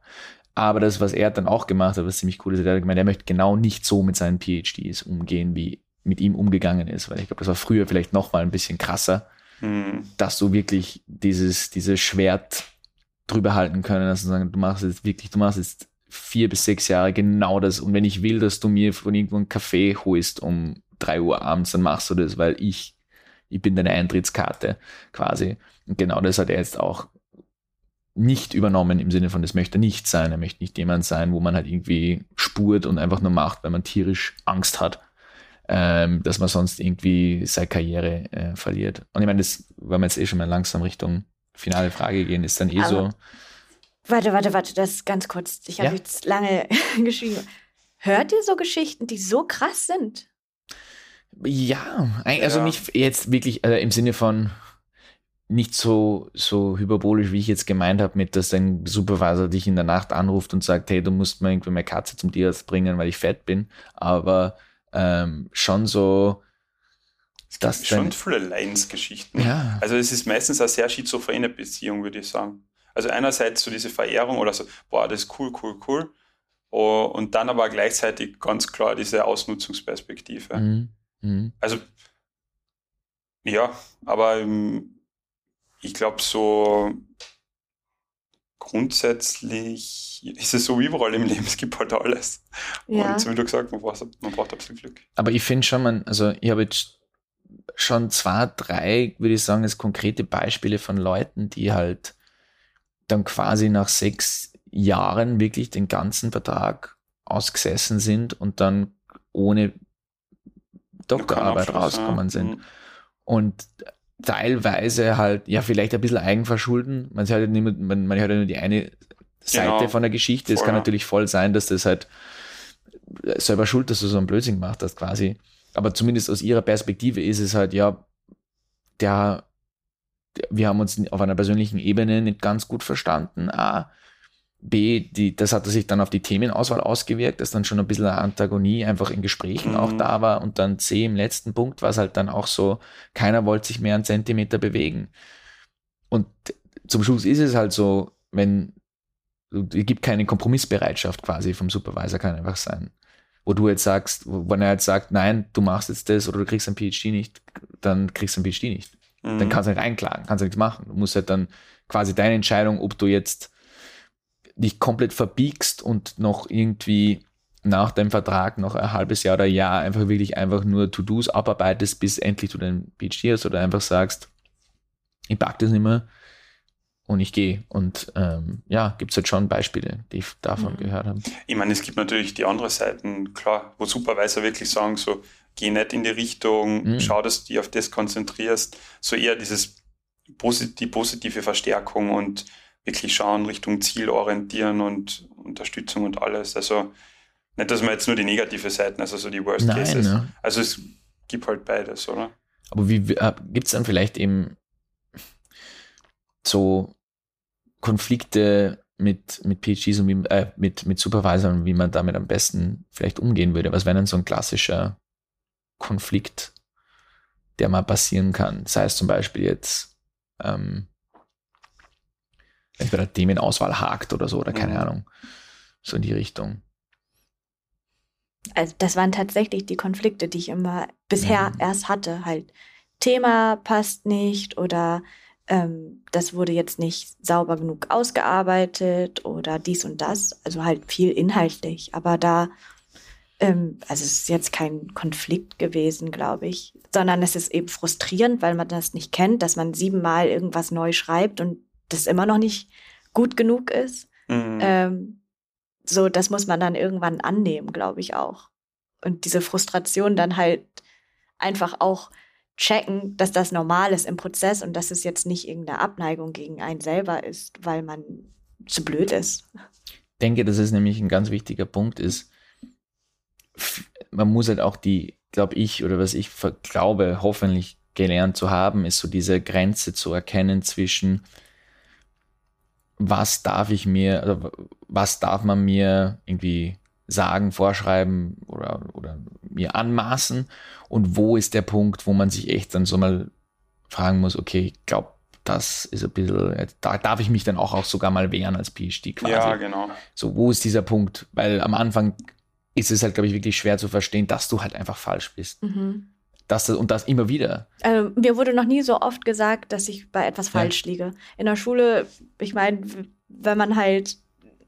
Aber das, was er dann auch gemacht hat, was ziemlich cool ist, er hat gemeint, er möchte genau nicht so mit seinen PhDs umgehen, wie mit ihm umgegangen ist, weil ich glaube, das war früher vielleicht noch mal ein bisschen krasser, mhm. dass du wirklich dieses, dieses Schwert drüber halten können, dass du sagen, du machst jetzt wirklich, du machst jetzt vier bis sechs Jahre genau das. Und wenn ich will, dass du mir von irgendwo einen Kaffee holst um drei Uhr abends, dann machst du das, weil ich, ich bin deine Eintrittskarte quasi. Und genau das hat er jetzt auch nicht übernommen im Sinne von, das möchte nicht sein. Er möchte nicht jemand sein, wo man halt irgendwie spurt und einfach nur macht, weil man tierisch Angst hat, ähm, dass man sonst irgendwie seine Karriere äh, verliert. Und ich meine, das, wenn wir jetzt eh schon mal langsam Richtung finale Frage gehen, ist dann eh Aber so Warte, warte, warte, das ist ganz kurz. Ich habe ja? jetzt lange geschrieben. Hört ihr so Geschichten, die so krass sind? Ja, also ja. nicht jetzt wirklich also im Sinne von nicht so, so hyperbolisch, wie ich jetzt gemeint habe, mit, dass dein Supervisor dich in der Nacht anruft und sagt, hey, du musst mir irgendwie meine Katze zum Tierarzt bringen, weil ich fett bin. Aber ähm, schon so, es gibt schon viele Leidensgeschichten. Ja. Also es ist meistens eine sehr schizophrene Beziehung, würde ich sagen. Also einerseits so diese Verehrung oder so, boah, das ist cool, cool, cool. Oh, und dann aber gleichzeitig ganz klar diese Ausnutzungsperspektive. Mhm. Mhm. Also, ja, aber ähm, ich glaube, so grundsätzlich ist es so wie überall im Leben, es gibt halt alles. Ja. Und wie du gesagt, man braucht, man braucht ein bisschen Glück. Aber ich finde schon, man, also ich habe jetzt schon zwei, drei, würde ich sagen, als konkrete Beispiele von Leuten, die halt dann quasi nach sechs Jahren wirklich den ganzen Vertrag ausgesessen sind und dann ohne Doktorarbeit rausgekommen sind. Mhm. Und teilweise halt, ja, vielleicht ein bisschen Eigenverschulden. Man hört ja nur, man, man hört ja nur die eine Seite genau. von der Geschichte. Es kann natürlich voll sein, dass das halt selber schuld, dass du so einen Blödsinn gemacht hast, quasi. Aber zumindest aus ihrer Perspektive ist es halt, ja, der wir haben uns auf einer persönlichen Ebene nicht ganz gut verstanden. A. B, die, das hat sich dann auf die Themenauswahl ausgewirkt, dass dann schon ein bisschen eine Antagonie einfach in Gesprächen mhm. auch da war. Und dann C, im letzten Punkt war es halt dann auch so, keiner wollte sich mehr einen Zentimeter bewegen. Und zum Schluss ist es halt so, wenn, es gibt keine Kompromissbereitschaft quasi vom Supervisor, kann einfach sein. Wo du jetzt sagst, wenn er jetzt sagt, nein, du machst jetzt das oder du kriegst ein PhD nicht, dann kriegst du ein PhD nicht. Mhm. Dann kannst du nicht einklagen, kannst du nichts machen. Du musst halt dann quasi deine Entscheidung, ob du jetzt dich komplett verbiegst und noch irgendwie nach deinem Vertrag noch ein halbes Jahr oder ein Jahr einfach wirklich einfach nur To-Dos abarbeitest, bis endlich du deinen PhD hast oder einfach sagst, ich pack das nicht mehr und ich gehe. Und ähm, ja, gibt es halt schon Beispiele, die ich davon mhm. gehört habe. Ich meine, es gibt natürlich die andere Seiten, klar, wo Supervisor wirklich sagen, so, geh nicht in die Richtung, mhm. schau, dass du dich auf das konzentrierst, so eher dieses die positive Verstärkung und wirklich schauen Richtung Ziel orientieren und Unterstützung und alles. Also nicht, dass man jetzt nur die negative Seiten, also so die Worst Nein, Cases. Ne? Also es gibt halt beides, oder? Aber wie äh, gibt es dann vielleicht eben so Konflikte mit, mit PhDs und wie, äh, mit, mit Supervisoren, wie man damit am besten vielleicht umgehen würde? Was wäre denn so ein klassischer Konflikt, der mal passieren kann. Sei es zum Beispiel jetzt, ähm, wenn es bei der Themenauswahl hakt oder so, oder keine mhm. Ahnung. So in die Richtung. Also das waren tatsächlich die Konflikte, die ich immer bisher mhm. erst hatte. Halt, Thema passt nicht oder ähm, das wurde jetzt nicht sauber genug ausgearbeitet oder dies und das. Also halt viel inhaltlich. Aber da, ähm, also es ist jetzt kein Konflikt gewesen, glaube ich, sondern es ist eben frustrierend, weil man das nicht kennt, dass man siebenmal irgendwas neu schreibt und das immer noch nicht gut genug ist. Mhm. Ähm, so, das muss man dann irgendwann annehmen, glaube ich auch. Und diese Frustration dann halt einfach auch checken, dass das normal ist im Prozess und dass es jetzt nicht irgendeine Abneigung gegen einen selber ist, weil man zu blöd ist. Ich denke, dass es nämlich ein ganz wichtiger Punkt ist. Man muss halt auch die, glaube ich, oder was ich glaube, hoffentlich gelernt zu haben, ist so diese Grenze zu erkennen zwischen was darf ich mir, also was darf man mir irgendwie sagen, vorschreiben oder, oder mir anmaßen und wo ist der Punkt, wo man sich echt dann so mal fragen muss, okay, ich glaube, das ist ein bisschen, da darf ich mich dann auch, auch sogar mal wehren als PhD quasi. Ja, genau. So, wo ist dieser Punkt? Weil am Anfang ist es halt, glaube ich, wirklich schwer zu verstehen, dass du halt einfach falsch bist. Mhm. Das, und das immer wieder. Also, mir wurde noch nie so oft gesagt, dass ich bei etwas falsch ja. liege. In der Schule, ich meine, wenn man halt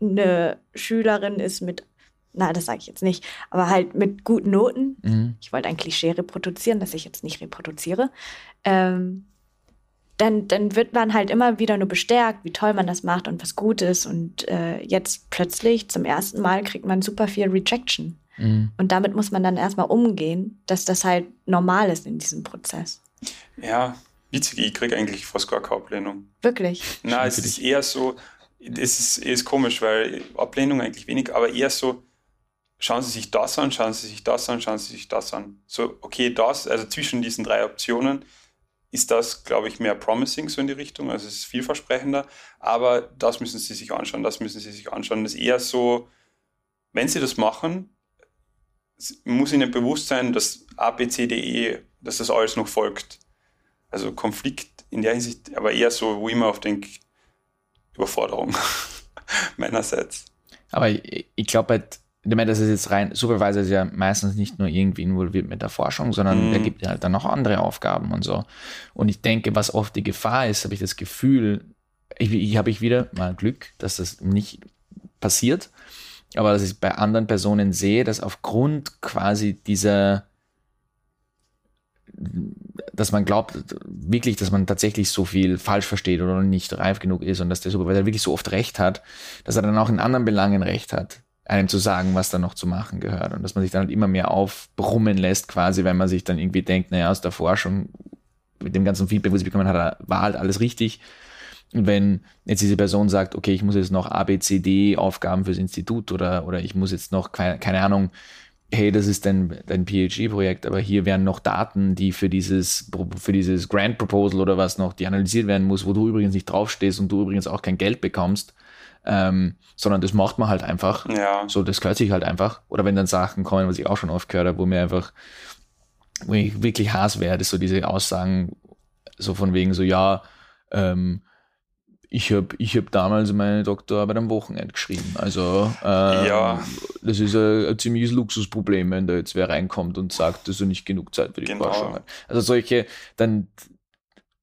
eine Schülerin ist mit, na, das sage ich jetzt nicht, aber halt mit guten Noten. Mhm. Ich wollte ein Klischee reproduzieren, das ich jetzt nicht reproduziere. Ähm, dann, dann wird man halt immer wieder nur bestärkt, wie toll man das macht und was gut ist. Und äh, jetzt plötzlich zum ersten Mal kriegt man super viel Rejection. Mhm. Und damit muss man dann erstmal umgehen, dass das halt normal ist in diesem Prozess. Ja, witzig, ich kriege eigentlich fast gar keine Ablehnung. Wirklich? Na, es ist eher so, es ist, ist komisch, weil Ablehnung eigentlich wenig, aber eher so, schauen Sie sich das an, schauen Sie sich das an, schauen Sie sich das an. So, okay, das, also zwischen diesen drei Optionen ist das, glaube ich, mehr promising so in die Richtung, also es ist vielversprechender, aber das müssen Sie sich anschauen, das müssen Sie sich anschauen. Das ist eher so, wenn Sie das machen, muss Ihnen bewusst sein, dass A, B, C, D, E, dass das alles noch folgt. Also Konflikt in der Hinsicht, aber eher so, wo immer auf denke, Überforderung meinerseits. Aber ich, ich glaube halt, ich meine, das ist jetzt rein, Supervisor ist ja meistens nicht nur irgendwie involviert mit der Forschung, sondern mm. er gibt ja halt dann noch andere Aufgaben und so. Und ich denke, was oft die Gefahr ist, habe ich das Gefühl, ich, ich habe ich wieder mal Glück, dass das nicht passiert, aber dass ich bei anderen Personen sehe, dass aufgrund quasi dieser dass man glaubt, wirklich, dass man tatsächlich so viel falsch versteht oder nicht reif genug ist und dass der Supervisor wirklich so oft recht hat, dass er dann auch in anderen Belangen recht hat, einem zu sagen, was da noch zu machen gehört und dass man sich dann halt immer mehr aufbrummen lässt, quasi, wenn man sich dann irgendwie denkt, naja, aus der Forschung, mit dem ganzen Feedback, was ich bekommen hat, war halt alles richtig. Und wenn jetzt diese Person sagt, okay, ich muss jetzt noch A, B, C, D Aufgaben fürs Institut oder, oder ich muss jetzt noch, keine, keine Ahnung, hey, das ist dein, dein PhD-Projekt, aber hier wären noch Daten, die für dieses, für dieses Grant Proposal oder was noch, die analysiert werden muss, wo du übrigens nicht draufstehst und du übrigens auch kein Geld bekommst, ähm, sondern das macht man halt einfach. Ja. So, das gehört sich halt einfach. Oder wenn dann Sachen kommen, was ich auch schon oft gehört habe, wo mir einfach, wo ich wirklich Hass werde, so diese Aussagen, so von wegen so, ja, ähm, ich habe ich hab damals meine Doktorarbeit am Wochenende geschrieben. Also äh, ja. das ist ein, ein, ziemliches Luxusproblem, wenn da jetzt wer reinkommt und sagt, dass er nicht genug Zeit für die genau. Forschung hat. Also solche, dann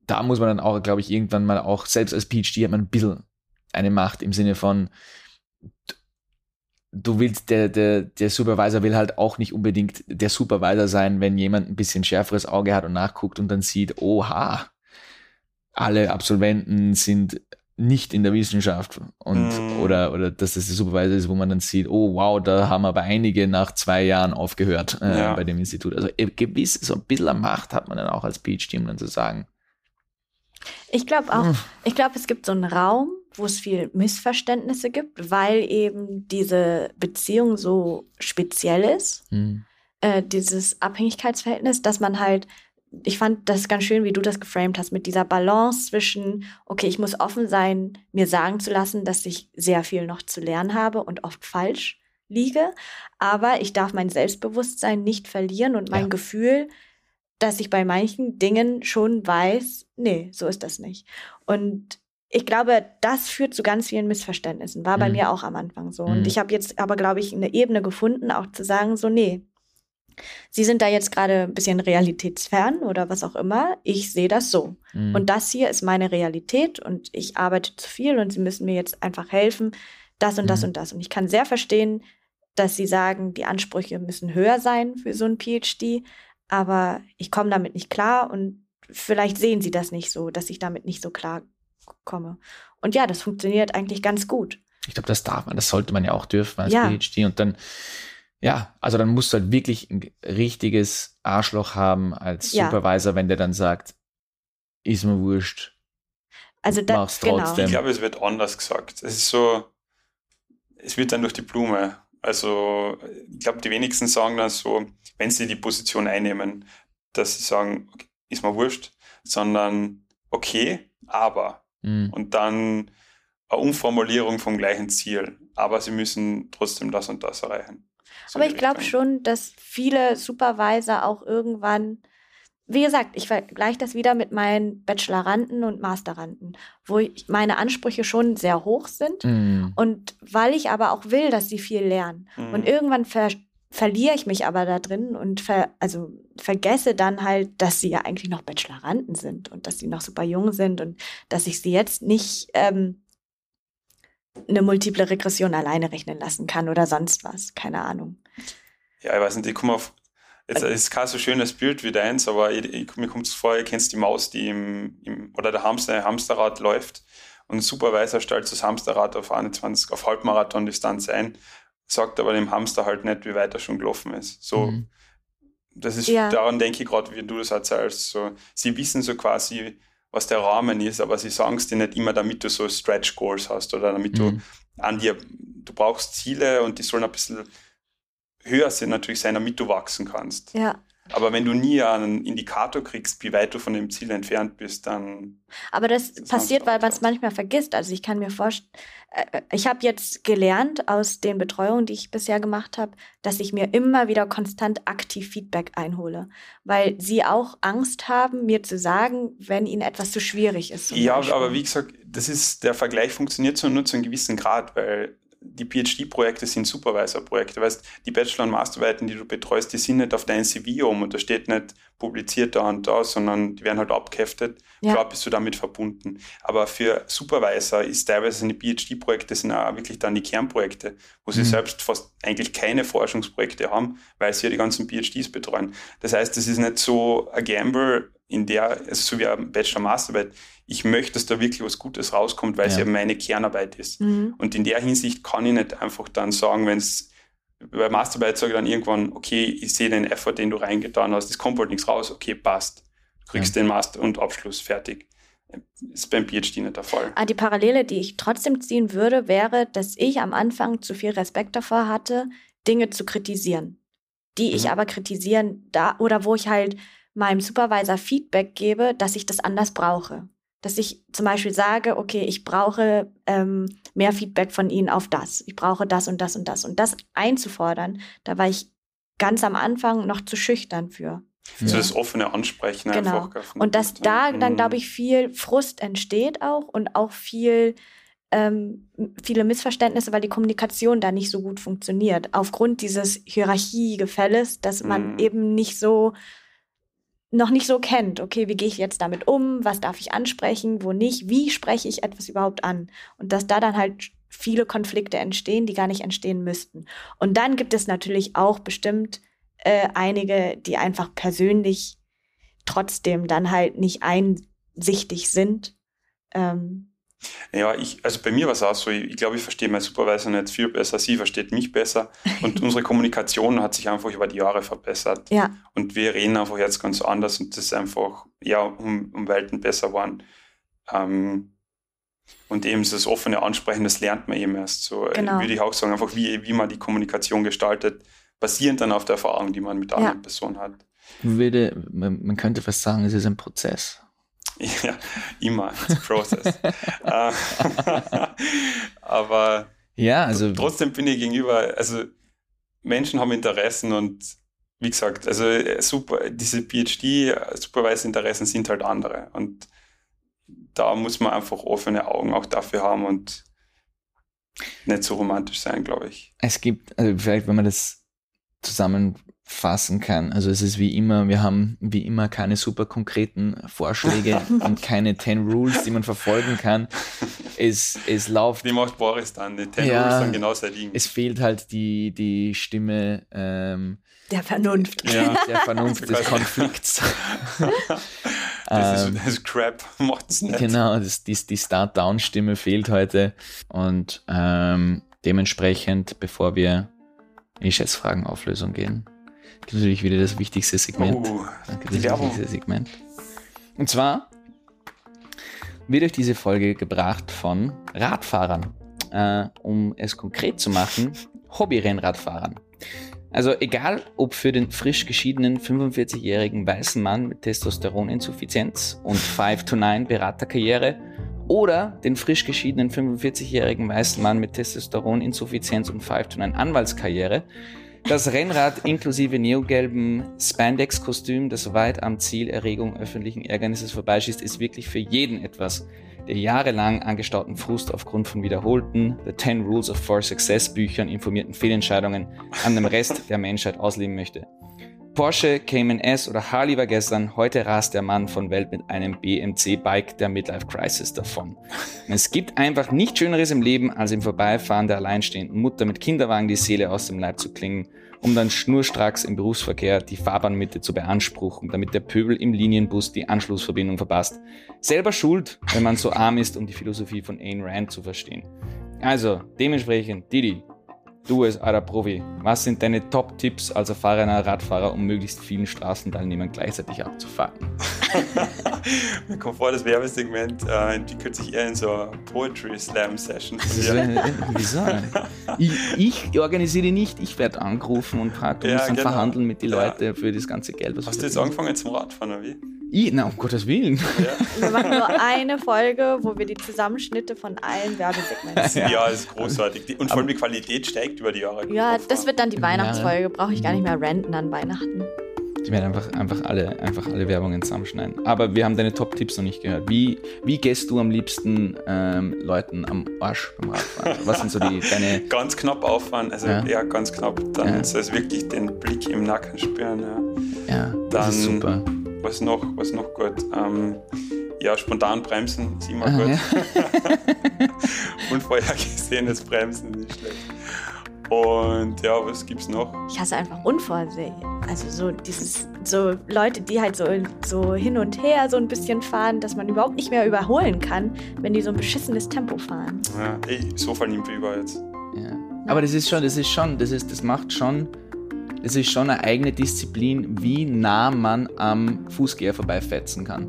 da muss man dann auch, glaube ich, irgendwann mal auch, selbst als PhD hat man ein bisschen eine Macht im Sinne von, du willst, der, der, der Supervisor will halt auch nicht unbedingt der Supervisor sein, wenn jemand ein bisschen schärferes Auge hat und nachguckt und dann sieht, oha, alle Absolventen sind nicht in der Wissenschaft und mm. oder oder dass das der Supervisor ist, wo man dann sieht, oh wow, da haben aber einige nach zwei Jahren aufgehört äh, ja. bei dem Institut. Also äh, gewiss so ein bisschen Macht hat man dann auch als PhD, um dann zu sagen. Ich glaube auch, hm. ich glaube, es gibt so einen Raum, wo es viel Missverständnisse gibt, weil eben diese Beziehung so speziell ist, hm. äh, dieses Abhängigkeitsverhältnis, dass man halt ich fand das ganz schön, wie du das geframed hast, mit dieser Balance zwischen, okay, ich muss offen sein, mir sagen zu lassen, dass ich sehr viel noch zu lernen habe und oft falsch liege, aber ich darf mein Selbstbewusstsein nicht verlieren und mein ja. Gefühl, dass ich bei manchen Dingen schon weiß, nee, so ist das nicht. Und ich glaube, das führt zu ganz vielen Missverständnissen. War bei mhm. mir auch am Anfang so. Und mhm. ich habe jetzt aber, glaube ich, eine Ebene gefunden, auch zu sagen, so, nee, Sie sind da jetzt gerade ein bisschen realitätsfern oder was auch immer. Ich sehe das so. Mhm. Und das hier ist meine Realität und ich arbeite zu viel und Sie müssen mir jetzt einfach helfen, das und das mhm. und das. Und ich kann sehr verstehen, dass Sie sagen, die Ansprüche müssen höher sein für so ein PhD, aber ich komme damit nicht klar und vielleicht sehen Sie das nicht so, dass ich damit nicht so klar komme. Und ja, das funktioniert eigentlich ganz gut. Ich glaube, das darf man, das sollte man ja auch dürfen als ja. PhD. Und dann ja, also dann musst du halt wirklich ein richtiges Arschloch haben als ja. Supervisor, wenn der dann sagt, ist mir wurscht. Also da, mach's genau. trotzdem. Genau. Ich glaube, es wird anders gesagt. Es ist so, es wird dann durch die Blume. Also ich glaube, die wenigsten sagen dann so, wenn sie die Position einnehmen, dass sie sagen, okay, ist mir wurscht, sondern okay, aber. Mhm. Und dann eine Umformulierung vom gleichen Ziel. Aber sie müssen trotzdem das und das erreichen. Aber ich glaube schon, dass viele Supervisor auch irgendwann, wie gesagt, ich vergleiche das wieder mit meinen Bacheloranden und Masteranden, wo ich, meine Ansprüche schon sehr hoch sind. Mm. Und weil ich aber auch will, dass sie viel lernen. Mm. Und irgendwann ver verliere ich mich aber da drin und ver also vergesse dann halt, dass sie ja eigentlich noch Bacheloranden sind und dass sie noch super jung sind und dass ich sie jetzt nicht ähm, eine multiple Regression alleine rechnen lassen kann oder sonst was. Keine Ahnung. Ja, ich weiß nicht, ich komme auf. Jetzt ist kein so schönes Bild wie deins, aber ich, ich, mir kommt es vor, ihr kennst die Maus, die im, im oder der Hamster, Hamsterrad läuft und ein Supervisor stellt das Hamsterrad auf 21, auf Halbmarathon-Distanz ein, sagt aber dem Hamster halt nicht, wie weit er schon gelaufen ist. So, mhm. das ist, ja. daran denke ich gerade, wie du das erzählst. So, sie wissen so quasi, was der Rahmen ist, aber sie sagen es dir nicht immer, damit du so Stretch Goals hast oder damit mhm. du an dir, du brauchst Ziele und die sollen ein bisschen höher sind natürlich sein, damit du wachsen kannst. Ja. Aber wenn du nie einen Indikator kriegst, wie weit du von dem Ziel entfernt bist, dann. Aber das, das passiert, weil man es manchmal vergisst. Also ich kann mir vorstellen, äh, äh, ich habe jetzt gelernt aus den Betreuungen, die ich bisher gemacht habe, dass ich mir immer wieder konstant aktiv Feedback einhole, weil sie auch Angst haben, mir zu sagen, wenn ihnen etwas zu schwierig ist. Ja, Beispiel. aber wie gesagt, das ist der Vergleich funktioniert so nur zu einem gewissen Grad, weil die PhD-Projekte sind Supervisor-Projekte. Weißt, die Bachelor- und Masterarbeiten, die du betreust, die sind nicht auf dein CV um und da steht nicht publiziert da und da, sondern die werden halt abgeheftet. Ja. Klar bist du damit verbunden. Aber für Supervisor ist teilweise die PhD-Projekte sind auch wirklich dann die Kernprojekte, wo sie mhm. selbst fast eigentlich keine Forschungsprojekte haben, weil sie ja die ganzen PhDs betreuen. Das heißt, es ist nicht so ein Gamble, in der, also so wie eine Bachelor-Masterarbeit, ich möchte, dass da wirklich was Gutes rauskommt, weil ja. es ja meine Kernarbeit ist. Mhm. Und in der Hinsicht kann ich nicht einfach dann sagen, wenn es bei Masterarbeit sage ich dann irgendwann, okay, ich sehe den Effort, den du reingetan hast, es kommt halt nichts raus, okay, passt. Du kriegst ja. den Master und Abschluss fertig. Ist beim PhD nicht der Fall. Ah, die Parallele, die ich trotzdem ziehen würde, wäre, dass ich am Anfang zu viel Respekt davor hatte, Dinge zu kritisieren. Die mhm. ich aber kritisieren da oder wo ich halt meinem Supervisor Feedback gebe, dass ich das anders brauche. Dass ich zum Beispiel sage, okay, ich brauche ähm, mehr Feedback von Ihnen auf das. Ich brauche das und das und das. Und das einzufordern, da war ich ganz am Anfang noch zu schüchtern für. So das offene Ansprechen genau. einfach. Und dass da dann, glaube ich, viel Frust entsteht auch und auch viel ähm, viele Missverständnisse, weil die Kommunikation da nicht so gut funktioniert. Aufgrund dieses Hierarchiegefälles, dass man mm. eben nicht so noch nicht so kennt. Okay, wie gehe ich jetzt damit um? Was darf ich ansprechen? Wo nicht? Wie spreche ich etwas überhaupt an? Und dass da dann halt viele Konflikte entstehen, die gar nicht entstehen müssten. Und dann gibt es natürlich auch bestimmt äh, einige, die einfach persönlich trotzdem dann halt nicht einsichtig sind. Ähm, ja, ich, also bei mir war es auch so, ich, ich glaube, ich verstehe meinen Supervisor nicht viel besser, sie versteht mich besser und unsere Kommunikation hat sich einfach über die Jahre verbessert. Ja. Und wir reden einfach jetzt ganz anders und das ist einfach, ja, um, um Welten besser geworden. Ähm, und eben das offene Ansprechen, das lernt man eben erst so, genau. würde ich auch sagen, einfach wie, wie man die Kommunikation gestaltet, basierend dann auf der Erfahrung, die man mit anderen ja. Personen hat. Würde, man, man könnte fast sagen, es ist ein Prozess. Ja, immer. It's process. Aber ja, also trotzdem bin ich gegenüber, also Menschen haben Interessen und wie gesagt, also äh, super, diese PhD-Supervisor-Interessen sind halt andere. Und da muss man einfach offene Augen auch dafür haben und nicht so romantisch sein, glaube ich. Es gibt, also vielleicht, wenn man das zusammenfassen kann, also es ist wie immer, wir haben wie immer keine super konkreten Vorschläge und keine 10 Rules, die man verfolgen kann. Es, es läuft. Wie macht Boris dann? Die 10 Ja, Rules dann genau sein Ding. Es fehlt halt die, die Stimme ähm, Der Vernunft. Ja. der Vernunft des Konflikts. Das Ähm, ist, das ist Crap, macht's nicht. Genau, das, die, die Start-Down-Stimme fehlt heute. Und ähm, dementsprechend, bevor wir in die Schätzfragen-Auflösung gehen, natürlich wieder das wichtigste Segment. Oh, es das wichtigste Segment. Und zwar wird euch diese Folge gebracht von Radfahrern. Äh, um es konkret zu machen, Hobby-Rennradfahrern. Also egal, ob für den frisch geschiedenen 45-jährigen weißen Mann mit Testosteroninsuffizienz und 5 to 9 Beraterkarriere oder den frisch geschiedenen 45-jährigen weißen Mann mit Testosteroninsuffizienz und 5 to 9 Anwaltskarriere, das Rennrad inklusive neogelben Spandex-Kostüm, das weit am Ziel Erregung öffentlichen Ärgernisses vorbeischießt, ist wirklich für jeden etwas, der jahrelang angestauten Frust aufgrund von wiederholten The 10 Rules of For Success Büchern informierten Fehlentscheidungen an dem Rest der Menschheit ausleben möchte. Porsche, Cayman S oder Harley war gestern, heute rast der Mann von Welt mit einem BMC-Bike der Midlife Crisis davon. Es gibt einfach nichts Schöneres im Leben, als im Vorbeifahren der alleinstehenden Mutter mit Kinderwagen die Seele aus dem Leib zu klingen, um dann schnurstracks im Berufsverkehr die Fahrbahnmitte zu beanspruchen, damit der Pöbel im Linienbus die Anschlussverbindung verpasst. Selber schuld, wenn man so arm ist, um die Philosophie von Ayn Rand zu verstehen. Also, dementsprechend, Didi, du als alter Profi, was sind deine Top-Tipps als erfahrener Radfahrer, um möglichst vielen Straßenteilnehmern gleichzeitig abzufahren? Vor, das Werbesegment äh, entwickelt sich eher in so Poetry Slam Session. Wieso? Ich, ich organisiere die nicht, ich werde angerufen und frage, du Ja, musst dann genau. verhandeln mit den Ja. Leuten für das ganze Geld. Was Hast du jetzt angefangen zum Radfahren, oder wie? Ich, na, um Gottes Willen. Ja, Wir machen nur eine Folge, wo wir die Zusammenschnitte von allen Werbesegmenten sehen. ja ist großartig. Die- Und vor allem die Qualität steigt über die Jahre. Ja, das wird dann die. Weihnachtsfolge. Brauche ich gar nicht mehr renten an Weihnachten. Ich werde einfach, einfach, alle, einfach alle Werbungen zusammenschneiden. Aber wir haben deine Top-Tipps noch nicht gehört. Wie, wie gehst du am liebsten ähm, Leuten am Arsch beim Radfahren? Was sind so die, deine. Ganz knapp auffahren, also Ja. ja, ganz knapp. Dann Ja. soll es wirklich den Blick im Nacken spüren. Ja. Ja, das ist super. Was noch, was noch gut? Ähm, ja, spontan bremsen ist immer Ah, gut. ja. Unvorhergesehenes Bremsen ist nicht schlecht. Und ja, was gibt's noch? Ich hasse einfach Unvorsehen. Also so dieses, so Leute, die halt so, so hin und her so ein bisschen fahren, dass man überhaupt nicht mehr überholen kann, wenn die so ein beschissenes Tempo fahren. Ja, ey, so verliebt über jetzt. Ja. Aber das ist schon, das ist schon, das ist, das macht schon, das ist schon eine eigene Disziplin, wie nah man am Fußgänger vorbeifetzen kann.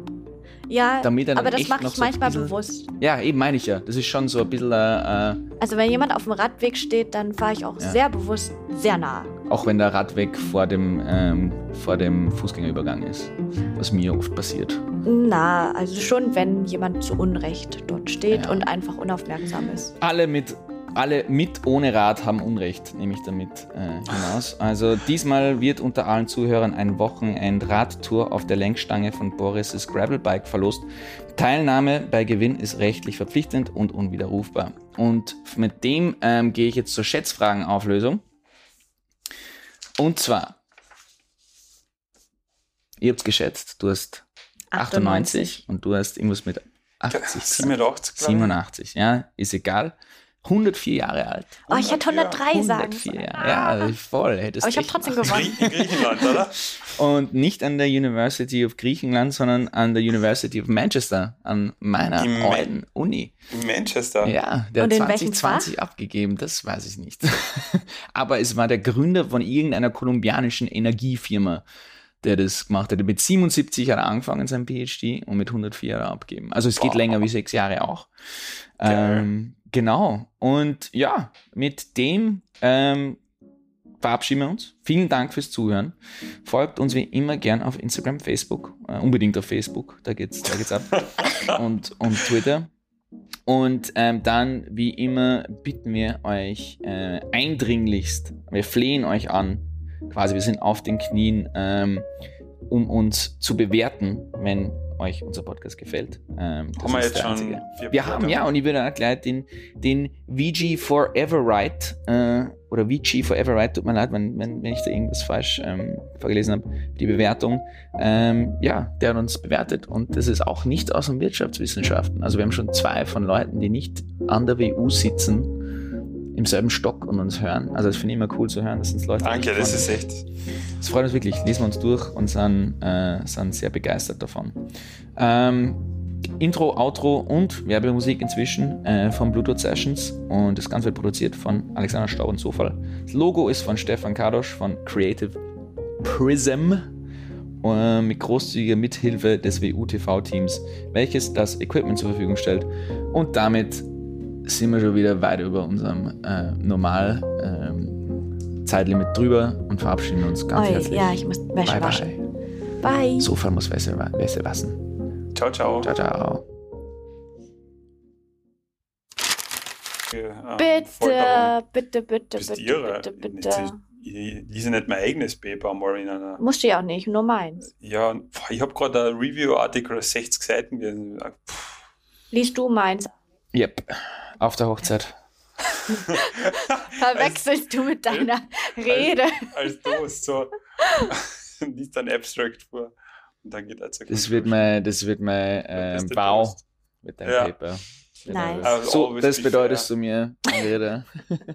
Ja, er aber das mache ich so manchmal bisschen- bewusst. Ja, eben meine ich ja. Das ist schon so ein bisschen, äh, äh, Also wenn jemand auf dem Radweg steht, dann fahre ich auch Ja. sehr bewusst sehr nah. auch wenn der Radweg vor dem, ähm, vor dem Fußgängerübergang ist, was mir oft passiert. Na, also schon, wenn jemand zu Unrecht dort steht Ja. und einfach unaufmerksam ist. Alle mit, alle mit ohne Rad haben Unrecht, nehme ich damit äh, hinaus. Also diesmal wird unter allen Zuhörern ein Wochenend-Radtour auf der Lenkstange von Boris' Gravelbike verlost. Teilnahme bei Gewinn ist rechtlich verpflichtend und unwiderrufbar. Und mit dem ähm, gehe ich jetzt zur Schätzfragenauflösung. Und zwar, ihr habt's geschätzt, du hast 98, und du hast irgendwas mit 80. gesagt. 87, glaube ich. 87, ja, ist egal. 104 Jahre alt. Oh, ich hätte 103 sagen 104 sollen. Jahre, ja, voll. Hättest Aber ich habe trotzdem machen. gewonnen. In Griechenland, oder? Und nicht an der University of Griechenland, sondern an der University of Manchester, an meiner Ma- alten Uni. In Manchester. Ja, der Und hat in welchem 2020 abgegeben, das weiß ich nicht. Aber es war der Gründer von irgendeiner kolumbianischen Energiefirma, der das gemacht hat. Mit 77 hat er angefangen, sein PhD, und mit 104 hat er abgegeben. Also es geht Boah. länger wie sechs Jahre auch. Ähm, genau. Und ja, mit dem ähm, verabschieden wir uns. Vielen Dank fürs Zuhören. Folgt uns wie immer gern auf Instagram, Facebook, äh, unbedingt auf Facebook, da geht's, da geht's ab. und, und Twitter. Und ähm, dann, wie immer, bitten wir euch äh, eindringlichst, wir flehen euch an, quasi, wir sind auf den Knien, ähm, um uns zu bewerten, wenn euch unser Podcast gefällt. Ähm, das Haben wir ist jetzt schon einzige. Wir haben, ja, und ich würde auch gleich den, den VG Forever Right, äh, oder VG Forever Right, tut mir leid, wenn, wenn, wenn ich da irgendwas falsch ähm, vorgelesen habe, die Bewertung, ähm, ja, der hat uns bewertet und das ist auch nicht aus den Wirtschaftswissenschaften. Also wir haben schon zwei von Leuten, die nicht an der WU sitzen, im selben Stock und uns hören. Also das finde ich immer cool zu hören, dass uns Leute Danke, das ist echt. das freut uns wirklich. Lesen wir uns durch und sind, äh, sind sehr begeistert davon. Ähm, Intro, Outro und Werbemusik inzwischen äh, von Bluetooth Sessions und das Ganze wird produziert von Alexander Staub und Zufall. Das Logo ist von Stefan Kadosch von Creative Prism äh, mit großzügiger Mithilfe des WU-TV-Teams, welches das Equipment zur Verfügung stellt. Und damit sind wir schon wieder weit über unserem äh, normal ähm, Zeitlimit drüber und verabschieden uns ganz Oi, herzlich. ja, ich muss Wäsche bye, waschen. bye. Bye. Zufall muss Wäsche, Wäsche waschen. Ciao, ciao. Ciao, ciao. Ähm, Bitte, bitte, bitte, bitte, ihre. bitte, bitte. Ich lese nicht mein eigenes Paper mal in einer. Musst du ja auch nicht, nur meins. Ja, ich habe gerade ein Review-Artikel aus 60 Seiten gelesen. Liest du meins. Yep. Auf der Hochzeit. Verwechselst du mit deiner Rede. Als du so liest ein Abstract vor und dann geht er zur Das wird mein, das wird mein ähm, Bau Toast? mit deinem Ja. Paper. Nice. Also So, das be bedeutest du mir, Rede.